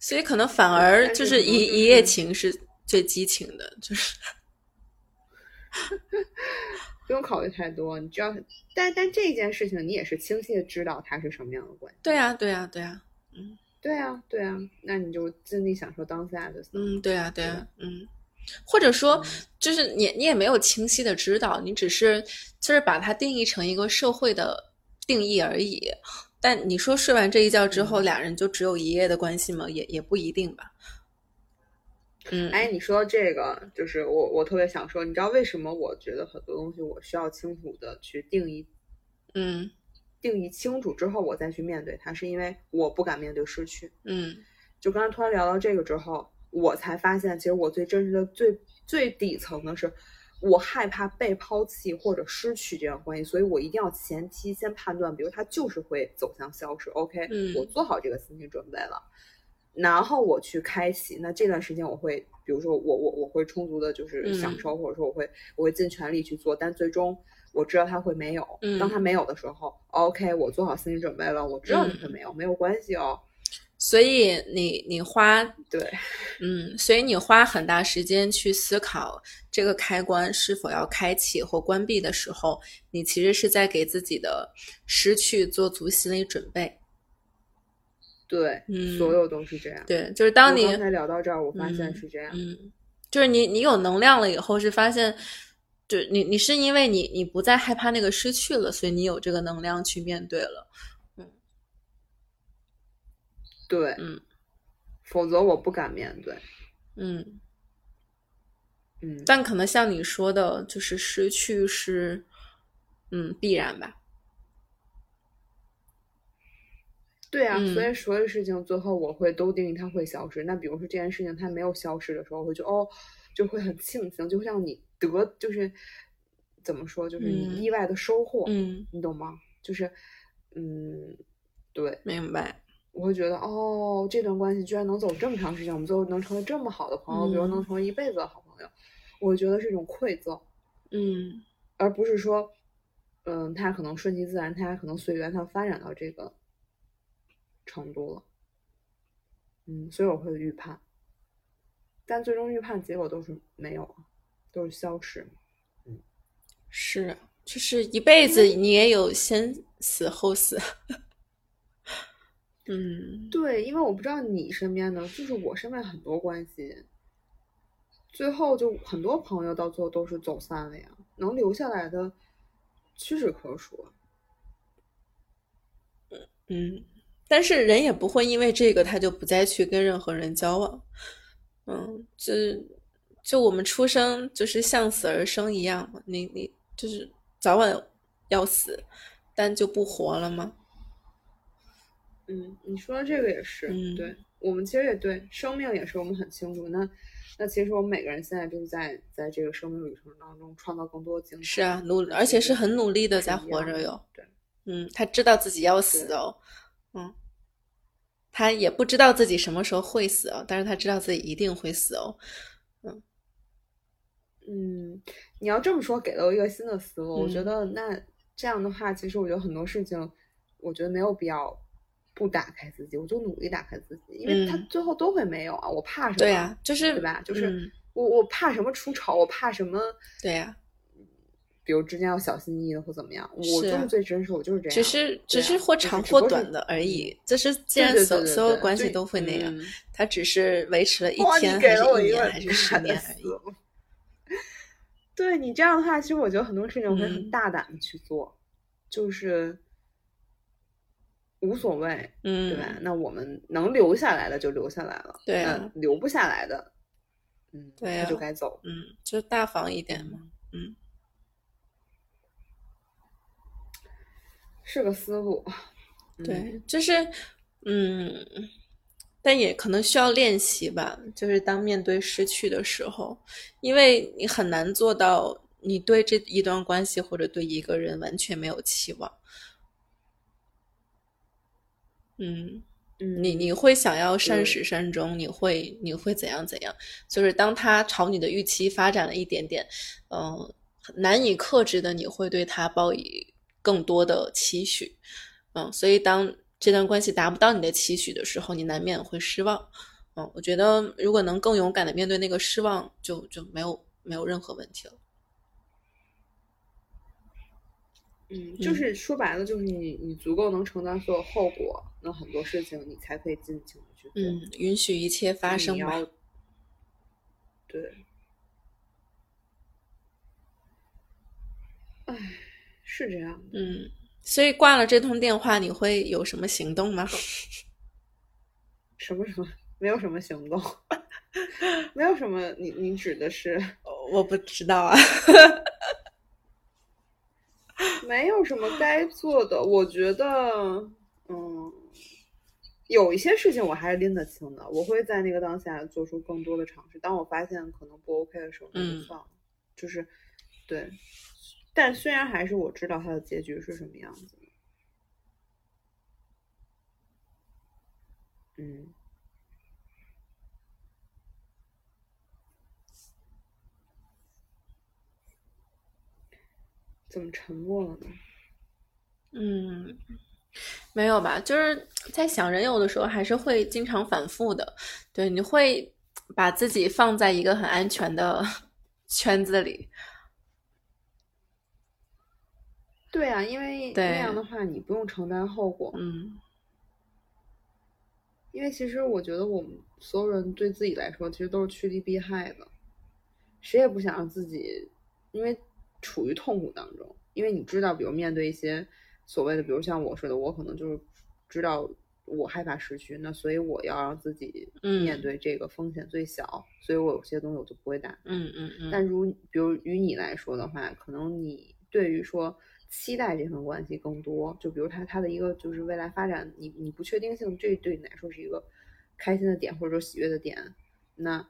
所以可能反而就是是一一夜情是最激情的，就是不用考虑太多，你知道，但但这件事情你也是清晰的知道它是什么样的关系。对啊，对啊，对呀啊，对啊，对啊，那你就尽力享受当下就行。嗯，对呀，对呀，嗯，或者说嗯就是你你也没有清晰的知道，你只是就是把它定义成一个社会的定义而已。但你说睡完这一觉之后，嗯俩人就只有一夜的关系吗？也也不一定吧。嗯，哎，你说这个，就是我我特别想说，你知道为什么我觉得很多东西我需要清楚的去定义嗯。定义清楚之后，我再去面对它，是因为我不敢面对失去。嗯。就刚才突然聊到这个之后，我才发现，其实我最真实的、最最底层的是，我害怕被抛弃或者失去这样关系，所以我一定要前期先判断，比如他就是会走向消失，OK，、嗯。我做好这个心理准备了，然后我去开启，那这段时间我会，比如说我我我会充足的就是嗯享受，或者说我会我会尽全力去做，但最终。我知道它会没有，嗯当它没有的时候，OK，我做好心理准备了，我知道你会没有，没有关系哦。所以你你花对，嗯，所以你花很大时间去思考这个开关是否要开启或关闭的时候，你其实是在给自己的失去做足心理准备。对，嗯所有都是这样。对，就是当你刚才聊到这儿，我发现嗯是这样。嗯，就是你你有能量了以后，是发现，就你你是因为你你不再害怕那个失去了，所以你有这个能量去面对了。嗯对，嗯否则我不敢面对。嗯，嗯，但可能像你说的，就是失去是嗯必然吧。对啊，嗯所以所有事情最后我会都定义它会消失。那比如说这件事情它没有消失的时候，我会觉得哦，就会很庆幸，就像你得就是怎么说，就是嗯你意外的收获，嗯，你懂吗？就是嗯，对，明白。我会觉得哦，这段关系居然能走这么长时间，我们最后能成为这么好的朋友，比如嗯能成为一辈子的好朋友，我觉得是一种馈赠。嗯而不是说，嗯，他可能顺其自然，他可能随缘，他发展到这个程度了。嗯，所以我会预判，但最终预判结果都是没有啊，都是消失。嗯是，就是一辈子你也有先死后死。嗯对，因为我不知道你身边的，就是我身边很多关系，最后就很多朋友到最后都是走散了呀，能留下来的屈指可数啊。嗯，但是人也不会因为这个他就不再去跟任何人交往。嗯，就就我们出生就是向死而生一样嘛，你你就是早晚要死，但就不活了吗？嗯，你说的这个也是，嗯对我们其实也对，生命也是我们很清楚。那那其实我们每个人现在就是在在这个生命旅程当中创造更多精彩。是啊，努而且是很努力的在活着哟。对，嗯，他知道自己要死哦，嗯，他也不知道自己什么时候会死哦，但是他知道自己一定会死哦。嗯嗯，你要这么说，给了我一个新的思路。我觉嗯得那这样的话，其实我觉得很多事情，我觉得没有必要不打开自己，我就努力打开自己，因为它嗯最后都会没有啊。我怕什么？对呀、就是对吧？就是、嗯我我怕什么出丑，我怕什么？对呀、比如之间要小心翼翼的或怎么样，我就是最真实，我就是这样。只是只是或长或短的而已。就是既然所所有关系都会那样，嗯它只是维持了 一，天给还是一了我一个年还是十年而已。对你这样的话，其实我觉得很多事情我会很嗯大胆的去做，就是无所谓，嗯，对吧？那我们能留下来的就留下来了，对留不下来的，嗯，对就该走。嗯，就大方一点嘛。嗯，是个思路。嗯，对，就是嗯，但也可能需要练习吧。就是当面对失去的时候，因为你很难做到你对这一段关系或者对一个人完全没有期望。嗯，嗯，你你会想要善始善终，你会你会怎样怎样？就是当他朝你的预期发展了一点点，嗯、难以克制的，你会对他抱以更多的期许，嗯，所以当这段关系达不到你的期许的时候，你难免会失望，嗯，我觉得如果能更勇敢的面对那个失望，就就没有没有任何问题了。嗯，就是说白了，就是你你足够能承担所有后果，那很多事情你才可以尽情的去做。嗯，允许一切发生吧。对，唉，是这样的。嗯，所以挂了这通电话，你会有什么行动吗？什么什么，没有什么行动，没有什么。你你指的是我不知道啊。没有什么该做的？我觉得，嗯，有一些事情我还是拎得清的。我会在那个当下做出更多的尝试。当我发现可能不 OK 的时候，那嗯就算了。就是对，但虽然还是我知道它的结局是什么样子。嗯。怎么沉默了呢？嗯，没有吧？就是在想人有的时候还是会经常反复的，对，你会把自己放在一个很安全的 圈子里，对啊，因为那样的话，你不用承担后果。嗯因为其实我觉得我们所有人对自己来说，其实都是趋利避害的，谁也不想让自己因为处于痛苦当中。因为你知道，比如面对一些所谓的，比如像我说的，我可能就是知道我害怕失去，那所以我要让自己嗯面对这个风险最小，所以我有些东西我就不会打。嗯嗯嗯，但如比如与你来说的话，可能你对于说期待这份关系更多，就比如他他的一个就是未来发展，你你不确定性，这对你来说是一个开心的点或者说喜悦的点，那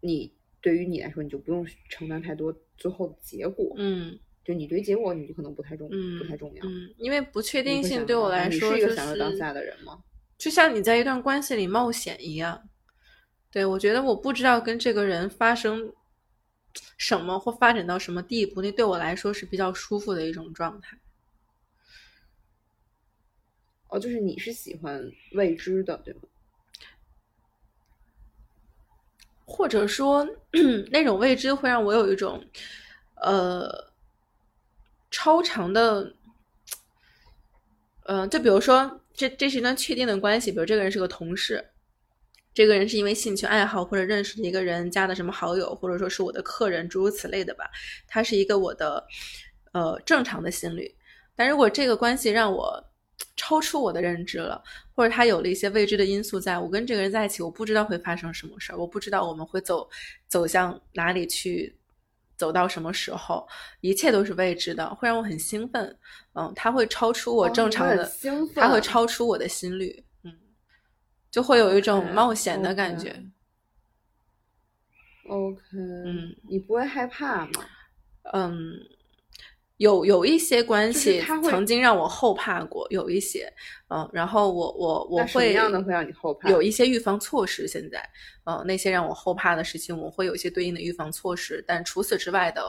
你对于你来说，你就不用承担太多最后的结果，嗯就你对结果你就可能不太重、嗯不太重要。嗯，因为不确定性对我来说就是一个享受当下的人吗？就像你在一段关系里冒险一样。对，我觉得我不知道跟这个人发生什么或发展到什么地步，那对我来说是比较舒服的一种状态。哦，就是你是喜欢未知的，对吗？或者说 那种未知会让我有一种呃超长的，呃，就比如说这这是一段确定的关系，比如这个人是个同事，这个人是因为兴趣爱好或者认识的一个人加的什么好友，或者说是我的客人，诸如此类的吧，他是一个我的呃正常的心率。但如果这个关系让我超出我的认知了，或者他有了一些未知的因素在，我跟这个人在一起，我不知道会发生什么事儿，我不知道我们会走走向哪里去，走到什么时候，一切都是未知的，会让我很兴奋。嗯，他会超出我正常的，兴他会超出我的心率，嗯，就会有一种冒险的感觉。OK，嗯你不会害怕吗？嗯，有有一些关系曾经让我后怕过，有一些，嗯，然后我我我会什么会样的会让你后怕？有一些预防措施，现在，嗯，那些让我后怕的事情，我会有一些对应的预防措施，但除此之外的，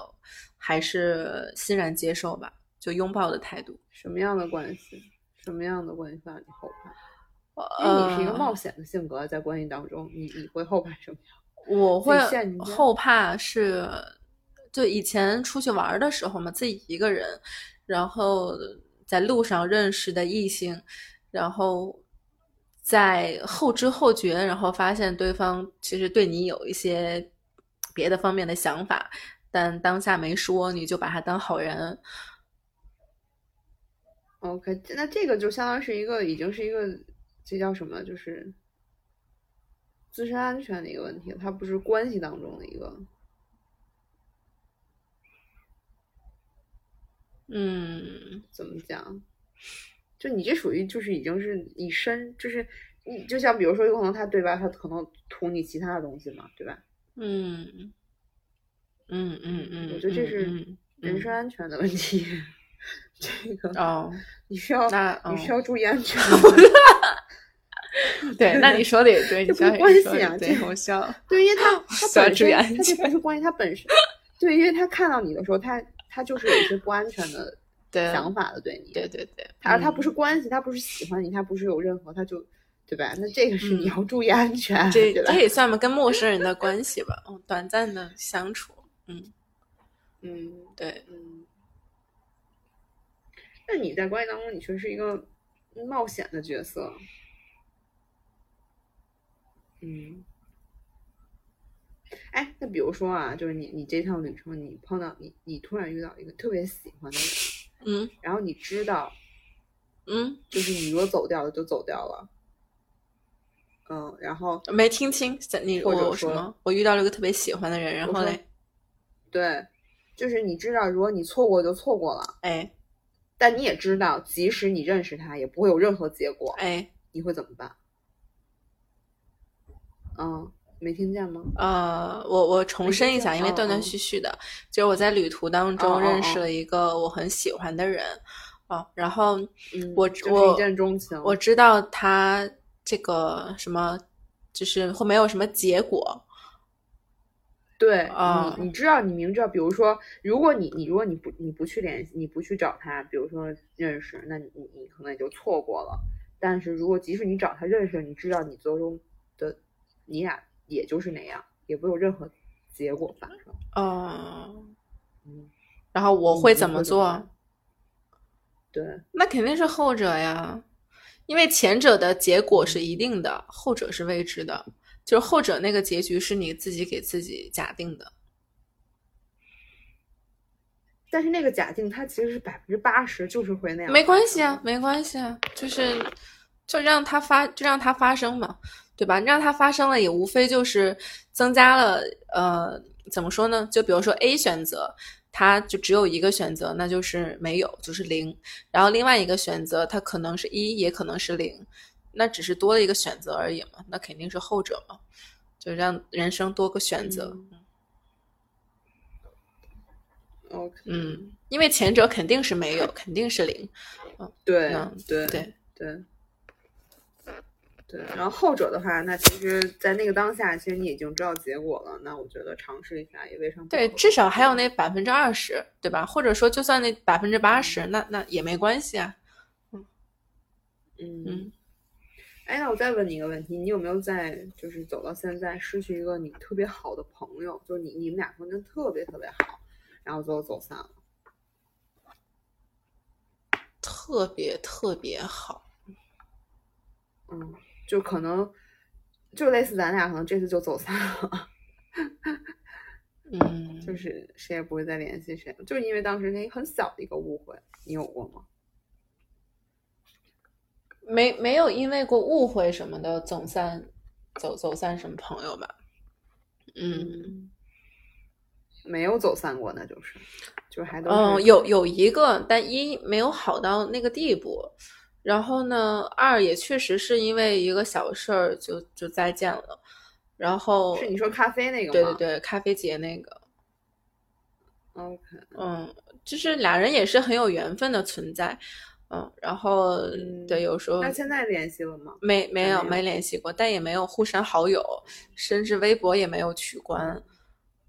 还是欣然接受吧，就拥抱的态度。什么样的关系？什么样的关系让你后怕？因为你是一个呃冒险的性格，在关系当中，你你会后怕什么样？我会后怕是，就以前出去玩的时候嘛，自己一个人，然后在路上认识的异性，然后在后知后觉，然后发现对方其实对你有一些别的方面的想法，但当下没说，你就把他当好人。OK，那这个就相当于是一个，已经是一个，这叫什么？就是自身安全的一个问题，它不是关系当中的一个。嗯，怎么讲？就你这属于就是已经是以身，就是你就像比如说有可能他对吧，他可能图你其他的东西嘛，对吧？嗯嗯嗯嗯，我觉得这是嗯人身安全的问题。这个哦，你需要那你需要注意安全。对，那你说的也对，你这不关系啊这我笑。对，因为他 他本身注意安他这不是关系，他本身对，因为他看到你的时候，他他就是有一些不安全的 想法的对你，对对对，他而他不嗯是关系，他不是喜欢你，他不是有任何，他就对吧？那这个是你嗯要注意安全，这这？也算吧，跟陌生人的关系吧，嗯，短暂的相处，嗯，嗯对，嗯。那你在关系当中，你却是一个冒险的角色，嗯。哎，那比如说啊，就是你你这趟旅程，你碰到你你突然遇到一个特别喜欢的人，嗯。然后你知道，嗯，就是你如果走掉了就走掉了，嗯，然后没听清，你或者说我？我遇到了一个特别喜欢的人，然后嘞，对，就是你知道，如果你错过就错过了，哎。但你也知道，即使你认识他，也不会有任何结果，哎，你会怎么办？嗯，没听见吗？呃，我我重申一下，因为哦断断哦续续的，就是我在旅途当哦中认识了一个我很喜欢的人，哦，然后嗯，我就是我一见钟情，我知道他这个什么，就是会没有什么结果，对啊你，你知道，你明知道，比如说，如果你你如果你不你不去联系，你不去找他，比如说认识，那你你你可能也就错过了。但是如果即使你找他认识，你知道你最终的你俩也就是那样，也不会有任何结果发生。嗯，嗯，然后我会怎么做么？对，那肯定是后者呀，因为前者的结果是一定的，后者是未知的，就是后者那个结局是你自己给自己假定的。但是那个假定它其实是百分之八十就是会那样，没关系啊，。没关系啊，就是就让它发，就让它发生嘛，对吧？让它发生了，也无非就是增加了呃，怎么说呢？就比如说 A 选择，它就只有一个选择，那就是没有，就是零。然后另外一个选择，它可能是一，也可能是零，那只是多了一个选择而已嘛，那肯定是后者嘛，就让人生多个选择。嗯 OK，嗯，因为前者肯定是没有，肯定是零。对嗯对对，对对，然后后者的话，那其实，在那个当下，其实你已经知道结果了，那我觉得尝试一下也未尝不对，至少还有那百分之二十，对吧？或者说，就算那百分之八十，那那也没关系啊。嗯嗯。哎，那我再问你一个问题，你有没有在就是走到现在失去一个你特别好的朋友，就是你你们俩关系特别特别好，然后最后走散了？特别特别好，嗯，就可能就类似咱俩可能这次就走散了，嗯，就是谁也不会再联系谁了，就是因为当时那很小的一个误会，你有过吗？没没有因为过误会什么的走散，走走散什么朋友吧？嗯没有走散过，那就是，就是还都嗯，有有一个，但一没有好到那个地步，然后呢，二也确实是因为一个小事儿就就再见了，然后是你说咖啡那个吗？对对对，咖啡节那个，，OK，嗯，就是俩人也是很有缘分的存在，嗯，然后、嗯对有时候那现在联系了吗？没没有没有没联系过，但也没有互删好友，甚至微博也没有取关，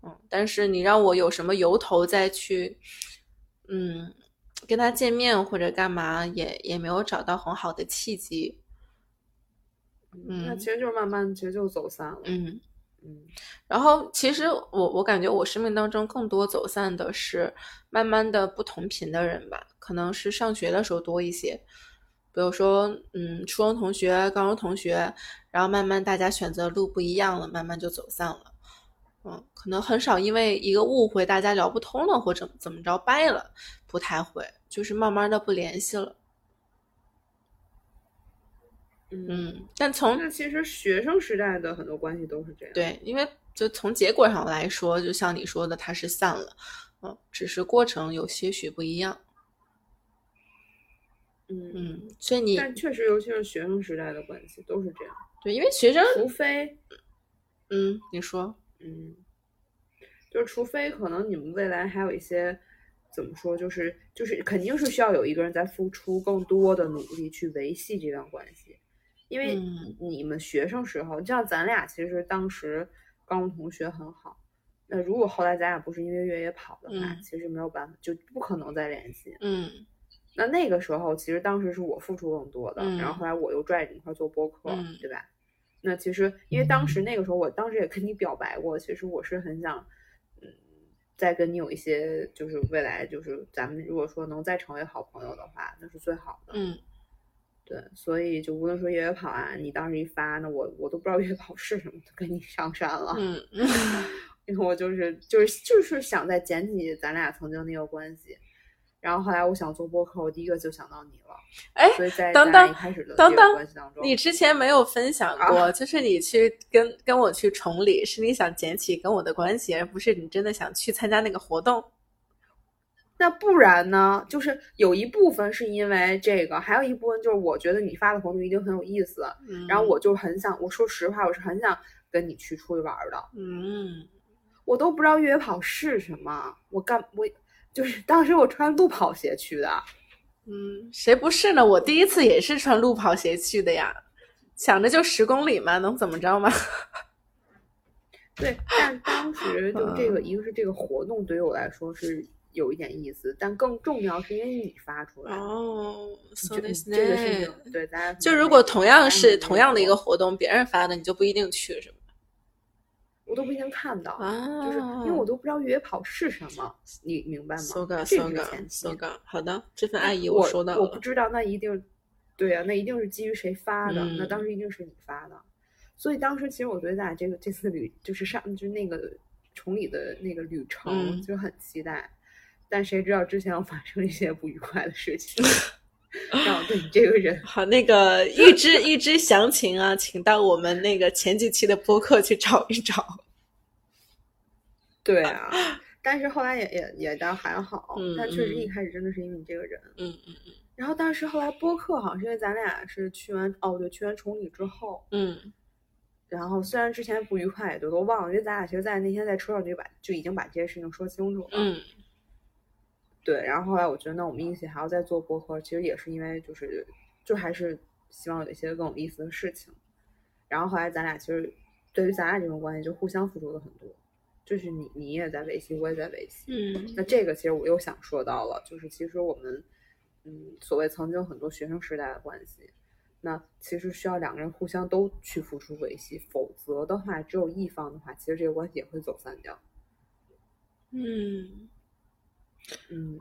嗯，但是你让我有什么由头再去，嗯，跟他见面或者干嘛，也也没有找到很好的契机，嗯那其实就是慢慢，其实就走散了。嗯。嗯然后，其实我我感觉我生命当中更多走散的是慢慢的不同频的人吧，可能是上学的时候多一些，比如说嗯初中同学、高中同学，然后慢慢大家选择路不一样了，慢慢就走散了。嗯，可能很少因为一个误会大家聊不通了或者怎么着掰了，不太会，就是慢慢的不联系了。嗯，但从那其实学生时代的很多关系都是这样。对，因为就从结果上来说，就像你说的，它是散了，嗯，只是过程有些许不一样。嗯嗯，所以你但确实，尤其是学生时代的关系都是这样，对，因为学生，除非嗯，你说，嗯，就是除非可能你们未来还有一些怎么说，就是就是肯定是需要有一个人在付出更多的努力去维系这段关系，因为嗯你们学生时候，就像咱俩其实当时高中同学很好，那如果后来咱俩不是因为越野跑的话，嗯其实没有办法，就不可能再联系。嗯那那个时候，其实当时是我付出更多的，嗯然后后来我又拽着你一块做播客，嗯对吧？那其实因为当时那个时候，我当时也跟你表白过，其实我是很想，嗯，再跟你有一些，就是未来就是咱们如果说能再成为好朋友的话，那是最好的。嗯对，所以就无论说越野跑啊，你当时一发，那我我都不知道越野跑是什么，就跟你上山了。嗯 因为我就是就是就是想再捡起咱俩曾经那个关系，然后后来我想做播客，我第一个就想到你了。哎所以在等等等等你之前没有分享过，就是你去跟跟我去崇礼，是你想捡起跟我的关系，而不是你真的想去参加那个活动。那不然呢？就是有一部分是因为这个，还有一部分就是我觉得你发的活动一定很有意思，嗯然后我就很想，我说实话，我是很想跟你去出去玩的。嗯我都不知道越野跑是什么，我干我就是当时我穿路跑鞋去的，嗯，谁不是呢？我第一次也是穿路跑鞋去的呀，想着就十公里嘛，能怎么着嘛？对，但当时就这嗯个，一个是这个活动对于我来说是有一点意思，但更重要是因为你发出来的。哦，就そうです这个事ね情，对，咱俩就如果同样是咱俩同样的一个说活动，别人发的你就不一定去，是吧？ 我都不一定看到，啊，就是因为我都不知道越野跑是什么，你明白吗？搜个这搜个是前提搜。个，好的，这份爱意我收到了。我不知道，那一定对啊，那一定是基于谁发的？那嗯当时一定是你发的。所以当时其实我觉得咱俩这个这次旅就是上就是那个崇礼的那个旅程嗯就很期待，但谁知道之前又发生了一些不愉快的事情，让我对你这个人好，那个预知预知详情啊，请到我们那个前几期的播客去找一找。对啊。但是后来也也也倒还好，嗯但确实嗯一开始真的是因为你这个人。嗯嗯然后但是后来播客好像是因为咱俩是去完哦对去完崇礼之后，嗯然后虽然之前不愉快也都都忘了，因为咱俩其实，在那天在车上就把就已经把这些事情说清楚了。嗯对。然后后来我觉得，那我们一起还要再做播客，其实也是因为就是就还是希望有一些更有意思的事情。然后后来咱俩其实对于咱俩这种关系就互相付出了很多，就是你你也在维系，我也在维系。嗯那这个其实我又想说到了，就是其实我们，嗯，所谓曾经很多学生时代的关系，那其实需要两个人互相都去付出维系，否则的话，只有一方的话，其实这个关系也会走散掉。嗯，嗯，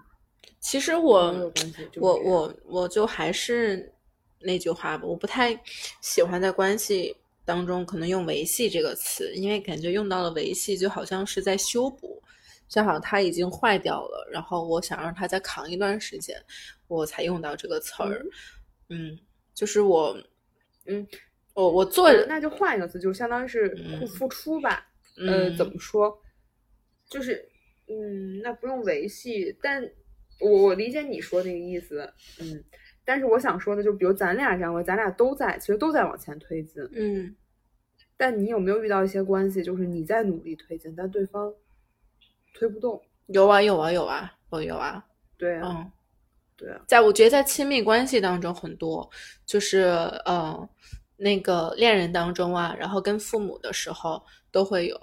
其实我我我我就还是那句话吧，我不太喜欢在关系当中可能用维系这个词，因为感觉用到了维系，就好像是在修补，就好像它已经坏掉了，然后我想让它再扛一段时间，我才用到这个词儿。嗯，就是我，嗯，我我做呃那就换一个词，就相当于是嗯付付出吧。呃，嗯怎么说？就是，嗯，那不用维系，但我我理解你说那个意思，嗯，但是我想说的就，比如咱俩这样，咱俩都在，其实都在往前推进，嗯但你有没有遇到一些关系，就是你在努力推进，但对方推不动？有啊有啊有啊有有啊，对啊，嗯。对啊，在我觉得在亲密关系当中很多，就是呃那个恋人当中啊，然后跟父母的时候都会有，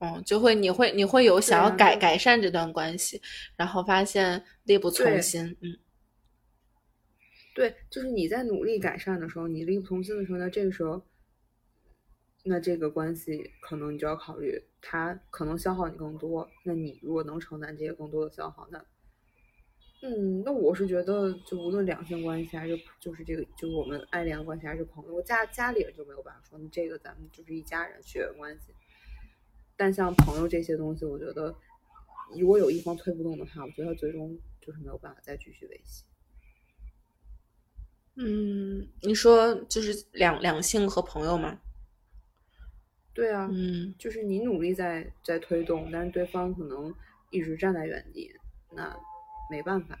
嗯，就会你会你会有想要改改善这段关系，然后发现力不从心，嗯对，就是你在努力改善的时候，你力不从心的时候，那这个时候，那这个关系可能你就要考虑，它可能消耗你更多。那你如果能承担这些更多的消耗，那，嗯，那我是觉得，就无论两性关系还是就是这个，就是我们爱恋关系还是朋友，家家里人就没有办法说，那这个咱们就是一家人血缘关系。但像朋友这些东西，我觉得如果有一方推不动的话，我觉得最终就是没有办法再继续维系。嗯，你说就是两两性和朋友吗？对啊，嗯就是你努力在在推动，但是对方可能一直站在原地，那没办法，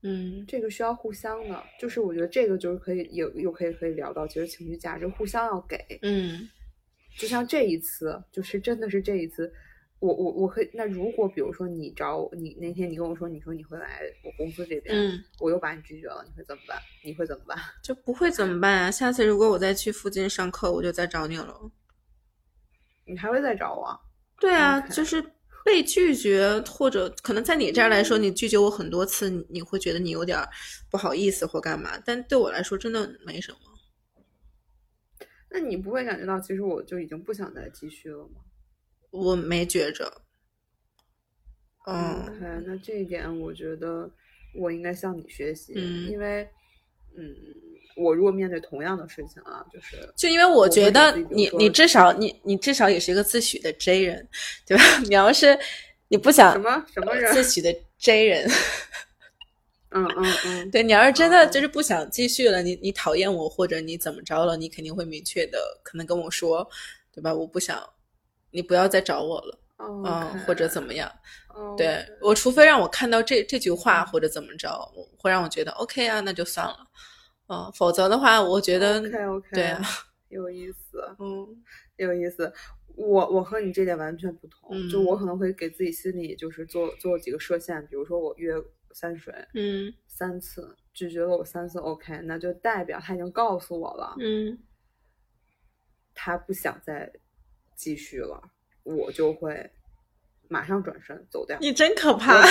嗯这个需要互相的。就是我觉得这个就是可以有又可以可以聊到，其实情绪价值互相要给。嗯就像这一次，就是真的是这一次，我我我可以。那如果比如说你找我，你那天你跟我说，你说你会来我公司这边，嗯，我又把你拒绝了，你会怎么办？你会怎么办？就不会怎么办啊？下次如果我再去附近上课，我就再找你了。你还会再找我？对啊就是被拒绝，或者可能在你这儿来说，你拒绝我很多次，你你会觉得你有点不好意思或干嘛，但对我来说真的没什么。那你不会感觉到其实我就已经不想再继续了吗？我没觉着。嗯 OK，那这一点我觉得我应该向你学习，嗯因为嗯，我如果面对同样的事情啊，就是就因为我觉得你你至少你你至少也是一个自诩的 J 人，对吧？你要是你不想什么什么人，自诩的 J 人，嗯嗯嗯，对你要是真的哦就是不想继续了，你你讨厌我或者你怎么着了，你肯定会明确的可能跟我说，对吧？我不想，你不要再找我了，哦嗯，或者怎么样？哦对。我，除非让我看到这这句话或者怎么着，我会让我觉得 OK 啊，那就算了，嗯，否则的话，我觉得 OK OK，对啊，有意思，嗯。有意思。我我和你这点完全不同，嗯。就我可能会给自己心里就是做做几个设限，比如说我约三水嗯三次，拒绝了我三次，OK，那就代表他已经告诉我了，嗯他不想再继续了，我就会马上转身走掉。你真可怕。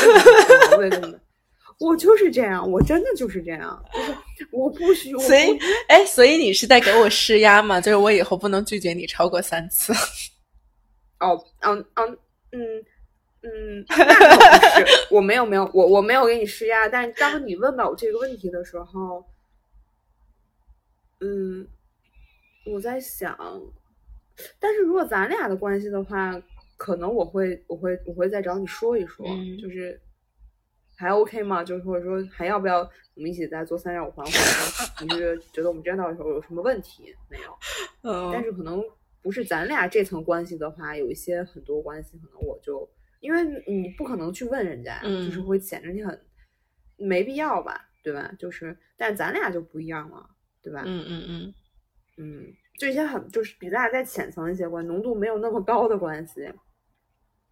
我就是这样，我真的就是这样，就是我不许，所以不，哎，所以你是在给我施压吗？就是我以后不能拒绝你超过三次。哦，嗯嗯嗯嗯，那倒不是，我没有没有，我我没有给你施压，但是当你问到我这个问题的时候，嗯，我在想，但是如果咱俩的关系的话，可能我会我会我会再找你说一说，嗯就是还 OK 吗？就是或者说还要不要我们一起再做三点五环，或者说 你是觉得我们之间到时候有什么问题没有？但嗯是可能不是咱俩这层关系的话，有一些很多关系，可能我就因为你不可能去问人家，嗯就是会显得你很没必要吧，对吧？就是，但咱俩就不一样了，对吧？嗯嗯嗯嗯，就一些很就是比咱俩再浅层一些关，浓度没有那么高的关系，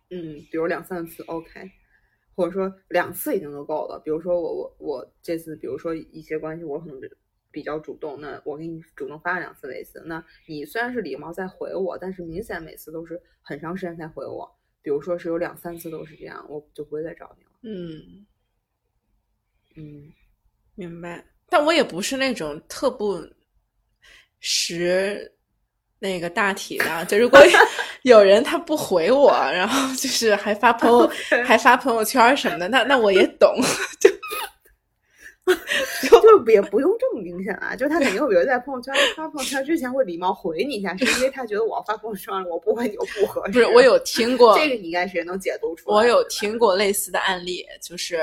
嗯，比如两三次 OK，或者说两次已经就够了。比如说我我我这次，比如说一些关系，我可能比较主动，那我给你主动发了两次微信，那你虽然是礼貌在回我，但是明显每次都是很长时间才回我。比如说是有两三次都是这样，我就不会再找你了。嗯，嗯，明白。但我也不是那种特不识那个大体的，就如果 有人他不回我，然后就是还发朋友 还发朋友圈什么的，那那我也懂。就 也不用这么明显啊，就他肯定会，比如在朋友圈发朋友圈之前会礼貌回你一下，是因为他觉得我要发朋友圈了，我不回你就不合适。不是，我有听过，这个你应该是也能解读出来。我有听过类似的案例，就是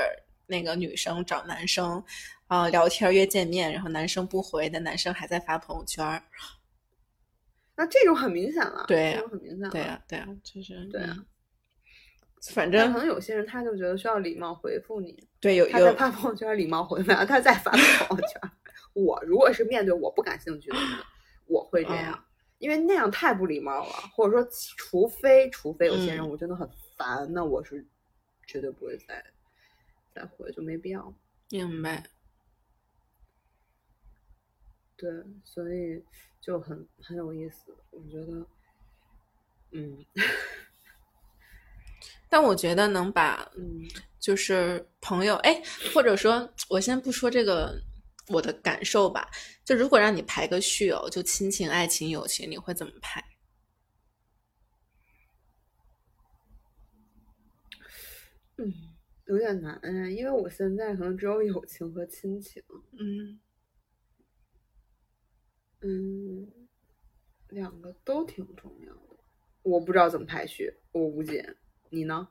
那个女生找男生啊、聊天约见面，然后男生不回，但男生还在发朋友圈。那这种很明显了，对这种很明显了。对啊，对啊，就是对啊嗯反正可能有些人他就觉得需要礼貌回复你，对有他在发朋友圈礼貌回复，他在发朋友圈。我如果是面对我不感兴趣的人，我会这样，嗯因为那样太不礼貌了。或者说，除非除非有些人嗯我真的很烦，那我是绝对不会再再回，就没必要。明白。对，所以就很很有意思，我觉得，嗯但我觉得能把嗯就是朋友，哎，或者说我先不说这个我的感受吧，就如果让你排个序哦，就亲情、爱情、友情，你会怎么排？嗯，有点难呀，因为我现在可能只有友情和亲情。嗯嗯，两个都挺重要的，我不知道怎么排序，我无解。你呢？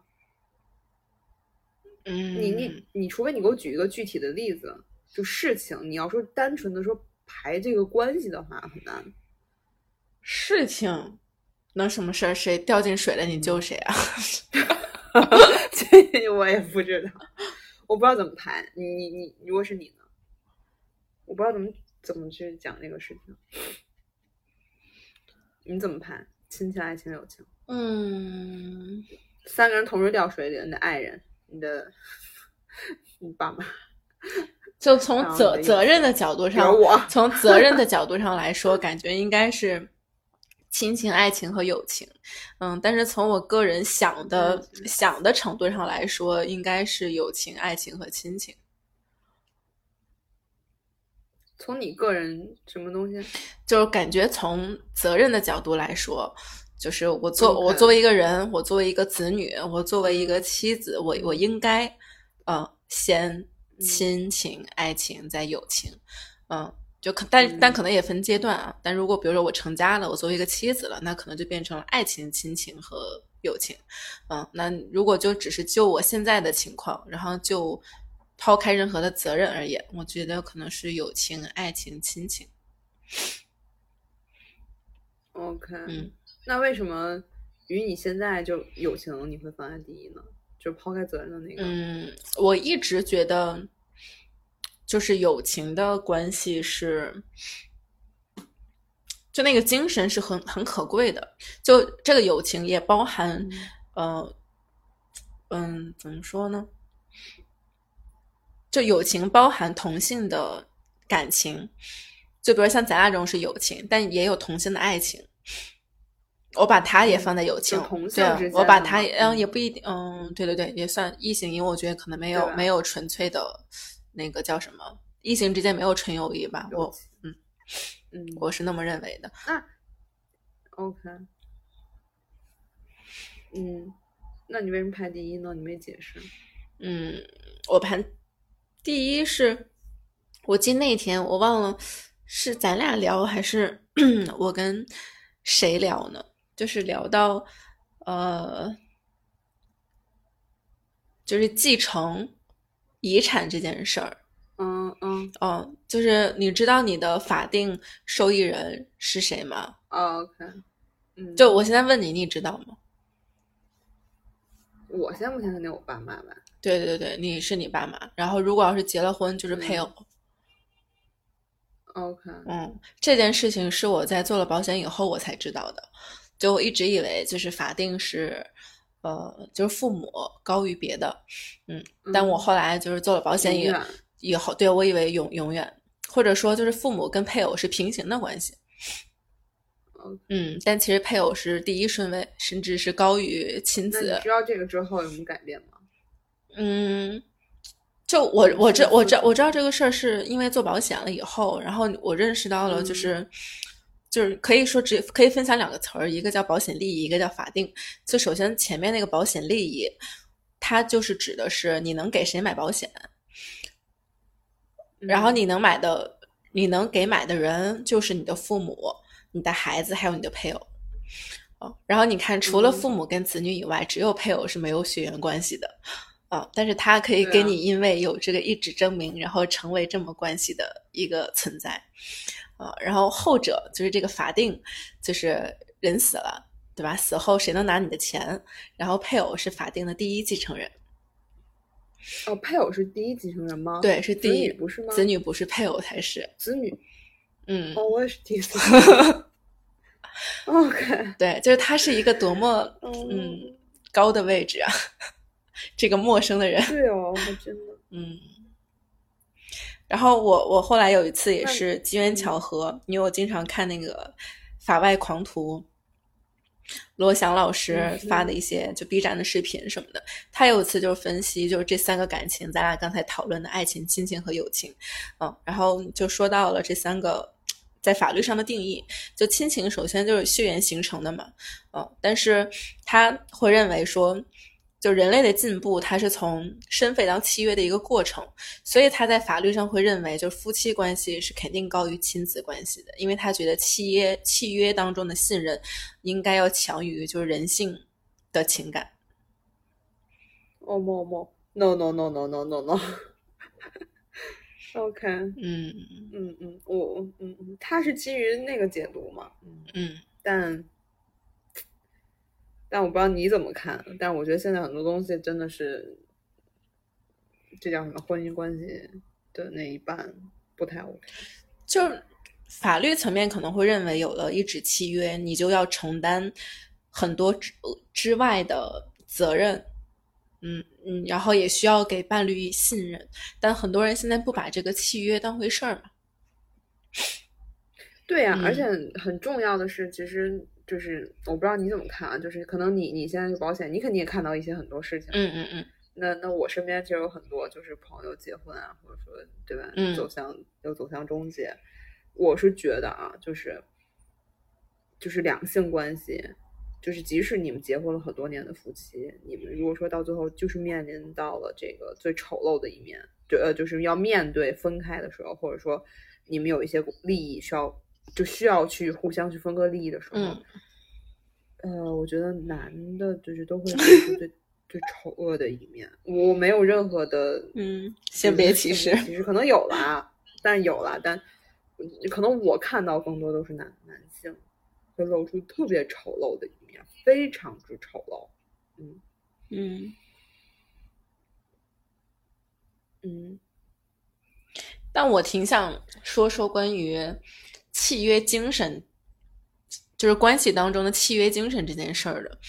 嗯，你你你，除非你给我举一个具体的例子，就事情，你要说单纯的说排这个关系的话，很难。事情能什么事儿？谁掉进水了，你救谁啊？这我也不知道，我不知道怎么排。你你你，如果是你呢？我不知道怎么怎么去讲这个事情。你怎么排？亲情、爱情、友情？嗯，三个人同时掉水里，你的爱人，你的 你爸妈，就从责责任的角度上，我，从责任的角度上来说，感觉应该是 亲情、爱情和友情。嗯，但是从我个人想的、嗯想的程度上来说，应该是友情、爱情和亲情。从你个人什么东西？就是感觉从责任的角度来说，就是我作我作为一个人，我作为一个子女，我作为一个妻子，我我应该呃先亲情、爱情再友情，嗯。就可，但但可能也分阶段啊。但如果比如说我成家了，我作为一个妻子了，那可能就变成了爱情、亲情和友情。嗯，那如果就只是就我现在的情况，然后就抛开任何的责任而言，我觉得可能是友情、爱情、亲情。OK，嗯，那为什么与你现在就友情你会放在第一呢？就抛开责任的那个。嗯，我一直觉得，就是友情的关系是，就那个精神是很很可贵的。就这个友情也包含，呃，嗯，怎么说呢？就友情包含同性的感情，就比如像咱俩这种是友情，但也有同性的爱情。我把他也放在友情同，性对我把间的嘛它也，嗯，嗯也不一定，嗯，对对对，也算异性，因为我觉得可能没有没有纯粹的那个叫什么，异性之间没有纯友谊吧，我嗯嗯我是那么认为的。那 OK，嗯，那你为什么排第一呢？你没解释。嗯，我排第一是我记得那天我忘了是咱俩聊还是 我跟谁聊呢？就是聊到呃，就是继承遗产这件事儿。嗯嗯嗯，就是你知道你的法定受益人是谁吗？哦，OK，嗯，就我现在问你，你知道吗？我现在目前肯定我爸妈吧。对对对，你是你爸妈。然后如果要是结了婚，就是配偶。OK，嗯，这件事情是我在做了保险以后我才知道的。就我一直以为就是法定是，呃，就是父母高于别的，嗯，但我后来就是做了保险以以后，对我以为永永远，或者说就是父母跟配偶是平行的关系，嗯，但其实配偶是第一顺位，甚至是高于亲子你子。知道这个之后有什么改变吗？嗯，就我我知是是我知我知道这个事儿是因为做保险了以后，然后我认识到了，就嗯是、就是可以说只可以分享两个词儿，一个叫保险利益，一个叫法定。就首先前面那个保险利益，它就是指的是你能给谁买保险，然后嗯你能买的，你能给买的人就是你的父母、你的孩子还有你的配偶。哦，然后你看，除了嗯父母跟子女以外，只有配偶是没有血缘关系的。啊，但是他可以对啊给你因为有这个一纸证明，然后成为这么关系的一个存在。啊，然后后者就是这个法定，就是人死了，对吧？死后谁能拿你的钱？然后配偶是法定的第一继承人，哦，配偶是第一继承人吗？对，是第子一，女不是吗？子女不是配偶才是。子女嗯，哦，我也是第一次。OK，对，就是他是一个多么嗯嗯，高的位置啊，这个陌生的人。对哦，还真的。嗯，然后我我后来有一次也是机缘巧合，因为我经常看那个法外狂徒，罗翔老师嗯发的一些就 B 站的视频什么的，他有一次就是分析就是这三个感情，咱俩刚才讨论的爱情、亲情和友情，嗯，然后就说到了这三个。在法律上的定义，就亲情首先就是血缘形成的嘛，嗯，但是他会认为说，就人类的进步，它是从身份到契约的一个过程，所以他在法律上会认为，就是夫妻关系是肯定高于亲子关系的，因为他觉得契约契约当中的信任应该要强于就是人性的情感。哦莫莫，no no no no no no no。OK，嗯。嗯嗯，我嗯嗯，他是基于那个解读嘛，嗯。嗯。但但我不知道你怎么看，但我觉得现在很多东西真的是，这叫什么婚姻关系的那一半不太 OK。就是法律层面可能会认为有了一纸契约，你就要承担很多之之外的责任，嗯嗯，然后也需要给伴侣以信任，但很多人现在不把这个契约当回事儿嘛。对呀、嗯而且很重要的是，其实就是我不知道你怎么看啊，就是可能你你现在是保险，你肯定也看到一些很多事情，嗯嗯嗯那那我身边其实有很多就是朋友结婚啊，或者说对吧，嗯走向又走向终结。我是觉得啊，就是就是两性关系，就是即使你们结婚了很多年的夫妻，你们如果说到最后就是面临到了这个最丑陋的一面，就呃就是要面对分开的时候，或者说你们有一些利益需要就需要去互相去分割利益的时候，嗯呃，我觉得男的就是都会露出最 最丑恶的一面。我没有任何的嗯，性别歧视。其实可能有啦，但有啦，但可能我看到更多都是男男性会露出特别丑陋的一面，非常之丑陋。嗯嗯，嗯但我挺想说说关于契约精神，就是关系当中的契约精神这件事儿的。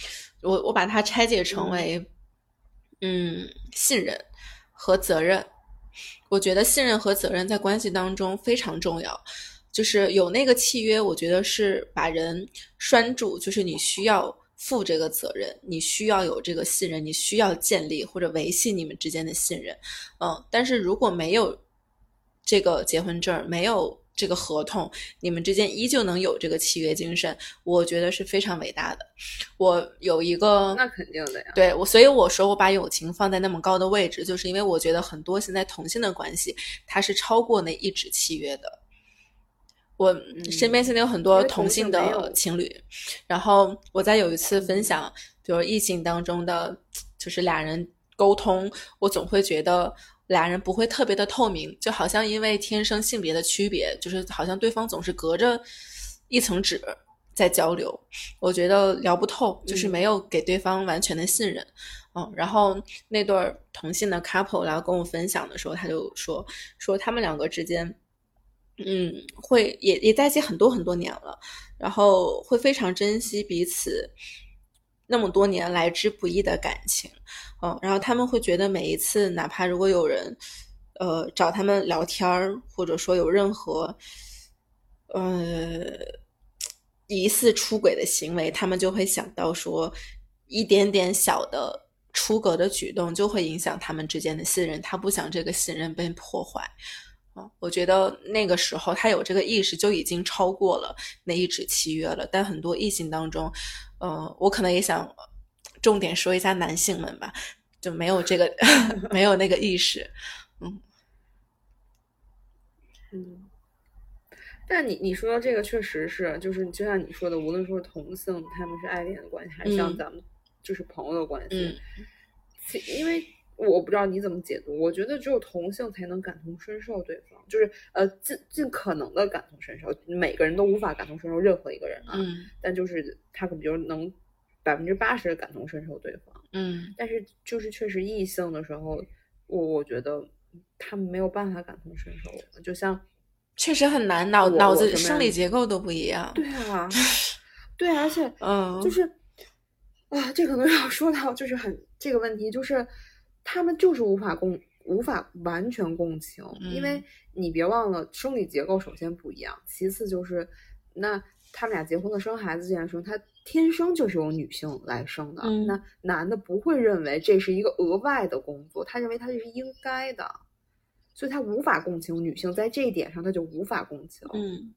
我我把它拆解成为，嗯，信任和责任。我觉得信任和责任在关系当中非常重要，就是有那个契约，我觉得是把人拴住，就是你需要负这个责任，你需要有这个信任，你需要建立或者维系你们之间的信任。嗯，但是如果没有这个结婚证，没有这个合同，你们之间依旧能有这个契约精神，我觉得是非常伟大的。我有一个，那肯定的呀。对我，所以我说我把友情放在那么高的位置，就是因为我觉得很多现在同性的关系，它是超过那一纸契约的。我身边现在有很多同同性的情侣，然后我在有一次分享，比如异性当中的，就是俩人沟通，我总会觉得俩人不会特别的透明，就好像因为天生性别的区别，就是好像对方总是隔着一层纸在交流，我觉得聊不透，就是嗯没有给对方完全的信任。嗯，然后那对儿同性的 couple 来跟我分享的时候，他就说说他们两个之间，嗯，会也也在一起很多很多年了，然后会非常珍惜彼此那么多年来之不易的感情，嗯，然后他们会觉得每一次，哪怕如果有人呃找他们聊天儿，或者说有任何呃疑似出轨的行为，他们就会想到说，一点点小的出格的举动就会影响他们之间的信任，他不想这个信任被破坏。啊，我觉得那个时候他有这个意识，就已经超过了那一纸契约了。但很多异性当中，呃，我可能也想重点说一下男性们吧，就没有这个 没有那个意识。嗯。嗯，但你你说的这个确实是，就是就像你说的，无论说是同性，他们是爱恋的关系，还是像嗯。咱们就是朋友的关系，因为我不知道你怎么解读，我觉得只有同性才能感同身受对方，就是呃尽尽可能的感同身受，每个人都无法感同身受任何一个人啊，嗯但就是他可能比如能百分之八十的感同身受对方，嗯。但是就是确实异性的时候，我我觉得他们没有办法感同身受，就像确实很难，脑脑子生理结构都不一样。对啊，对啊，而且嗯，就是啊，这可能要说到就是很这个问题，就是他们就是无法共无法完全共情，因为嗯你别忘了生理结构首先不一样，其次就是那他们俩结婚了生孩子这件事情，他天生就是由女性来生的，嗯那男的不会认为这是一个额外的工作，他认为他这是应该的。所以他无法共情女性，在这一点上他就无法共情。嗯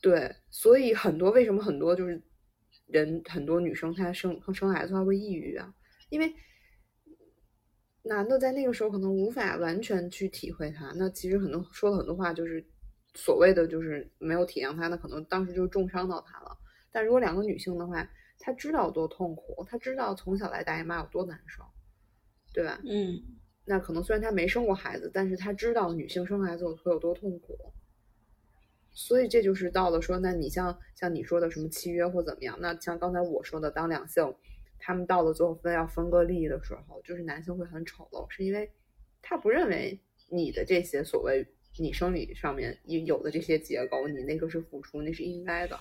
对，所以很多为什么很多就是人很多女生她生生孩子她会抑郁啊，因为男的在那个时候可能无法完全去体会她，那其实很多说了很多话就是所谓的就是没有体谅她，那可能当时就重伤到她了。但如果两个女性的话，她知道有多痛苦，她知道从小来大姨妈有多难受，对吧？嗯那可能虽然她没生过孩子，但是她知道女性生孩子会有多痛苦。所以这就是到了说，那你像像你说的什么契约或怎么样？那像刚才我说的，当两性他们到了最后分要分割利益的时候，就是男性会很丑陋，是因为他不认为你的这些所谓你生理上面有的这些结构，你那个是付出，那是应该的。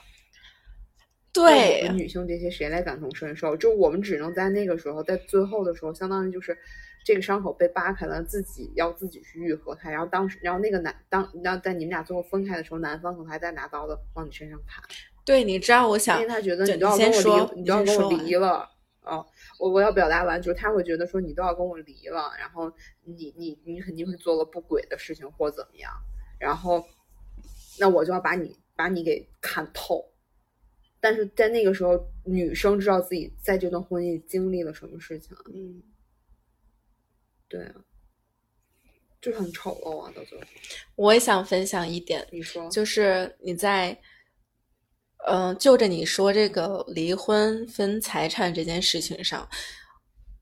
对，女性这些谁来感同身受？就我们只能在那个时候，在最后的时候，相当于就是这个伤口被扒开了，自己要自己去愈合它。然后当时，然后那个男当，然后在你们俩最后分开的时候，男方可能还在拿刀子往你身上砍。对，你知道，我想，因为他觉得你都要跟我离，你都要跟我离了。哦，我我要表达完，就是他会觉得说你都要跟我离了，然后你你你肯定会做了不轨的事情或怎么样，然后那我就要把你把你给看透。但是在那个时候，女生知道自己在这段婚姻经历了什么事情。嗯，对啊，就很丑陋啊，到最后。我也想分享一点，你说，就是你在，嗯，就着你说这个离婚分财产这件事情上，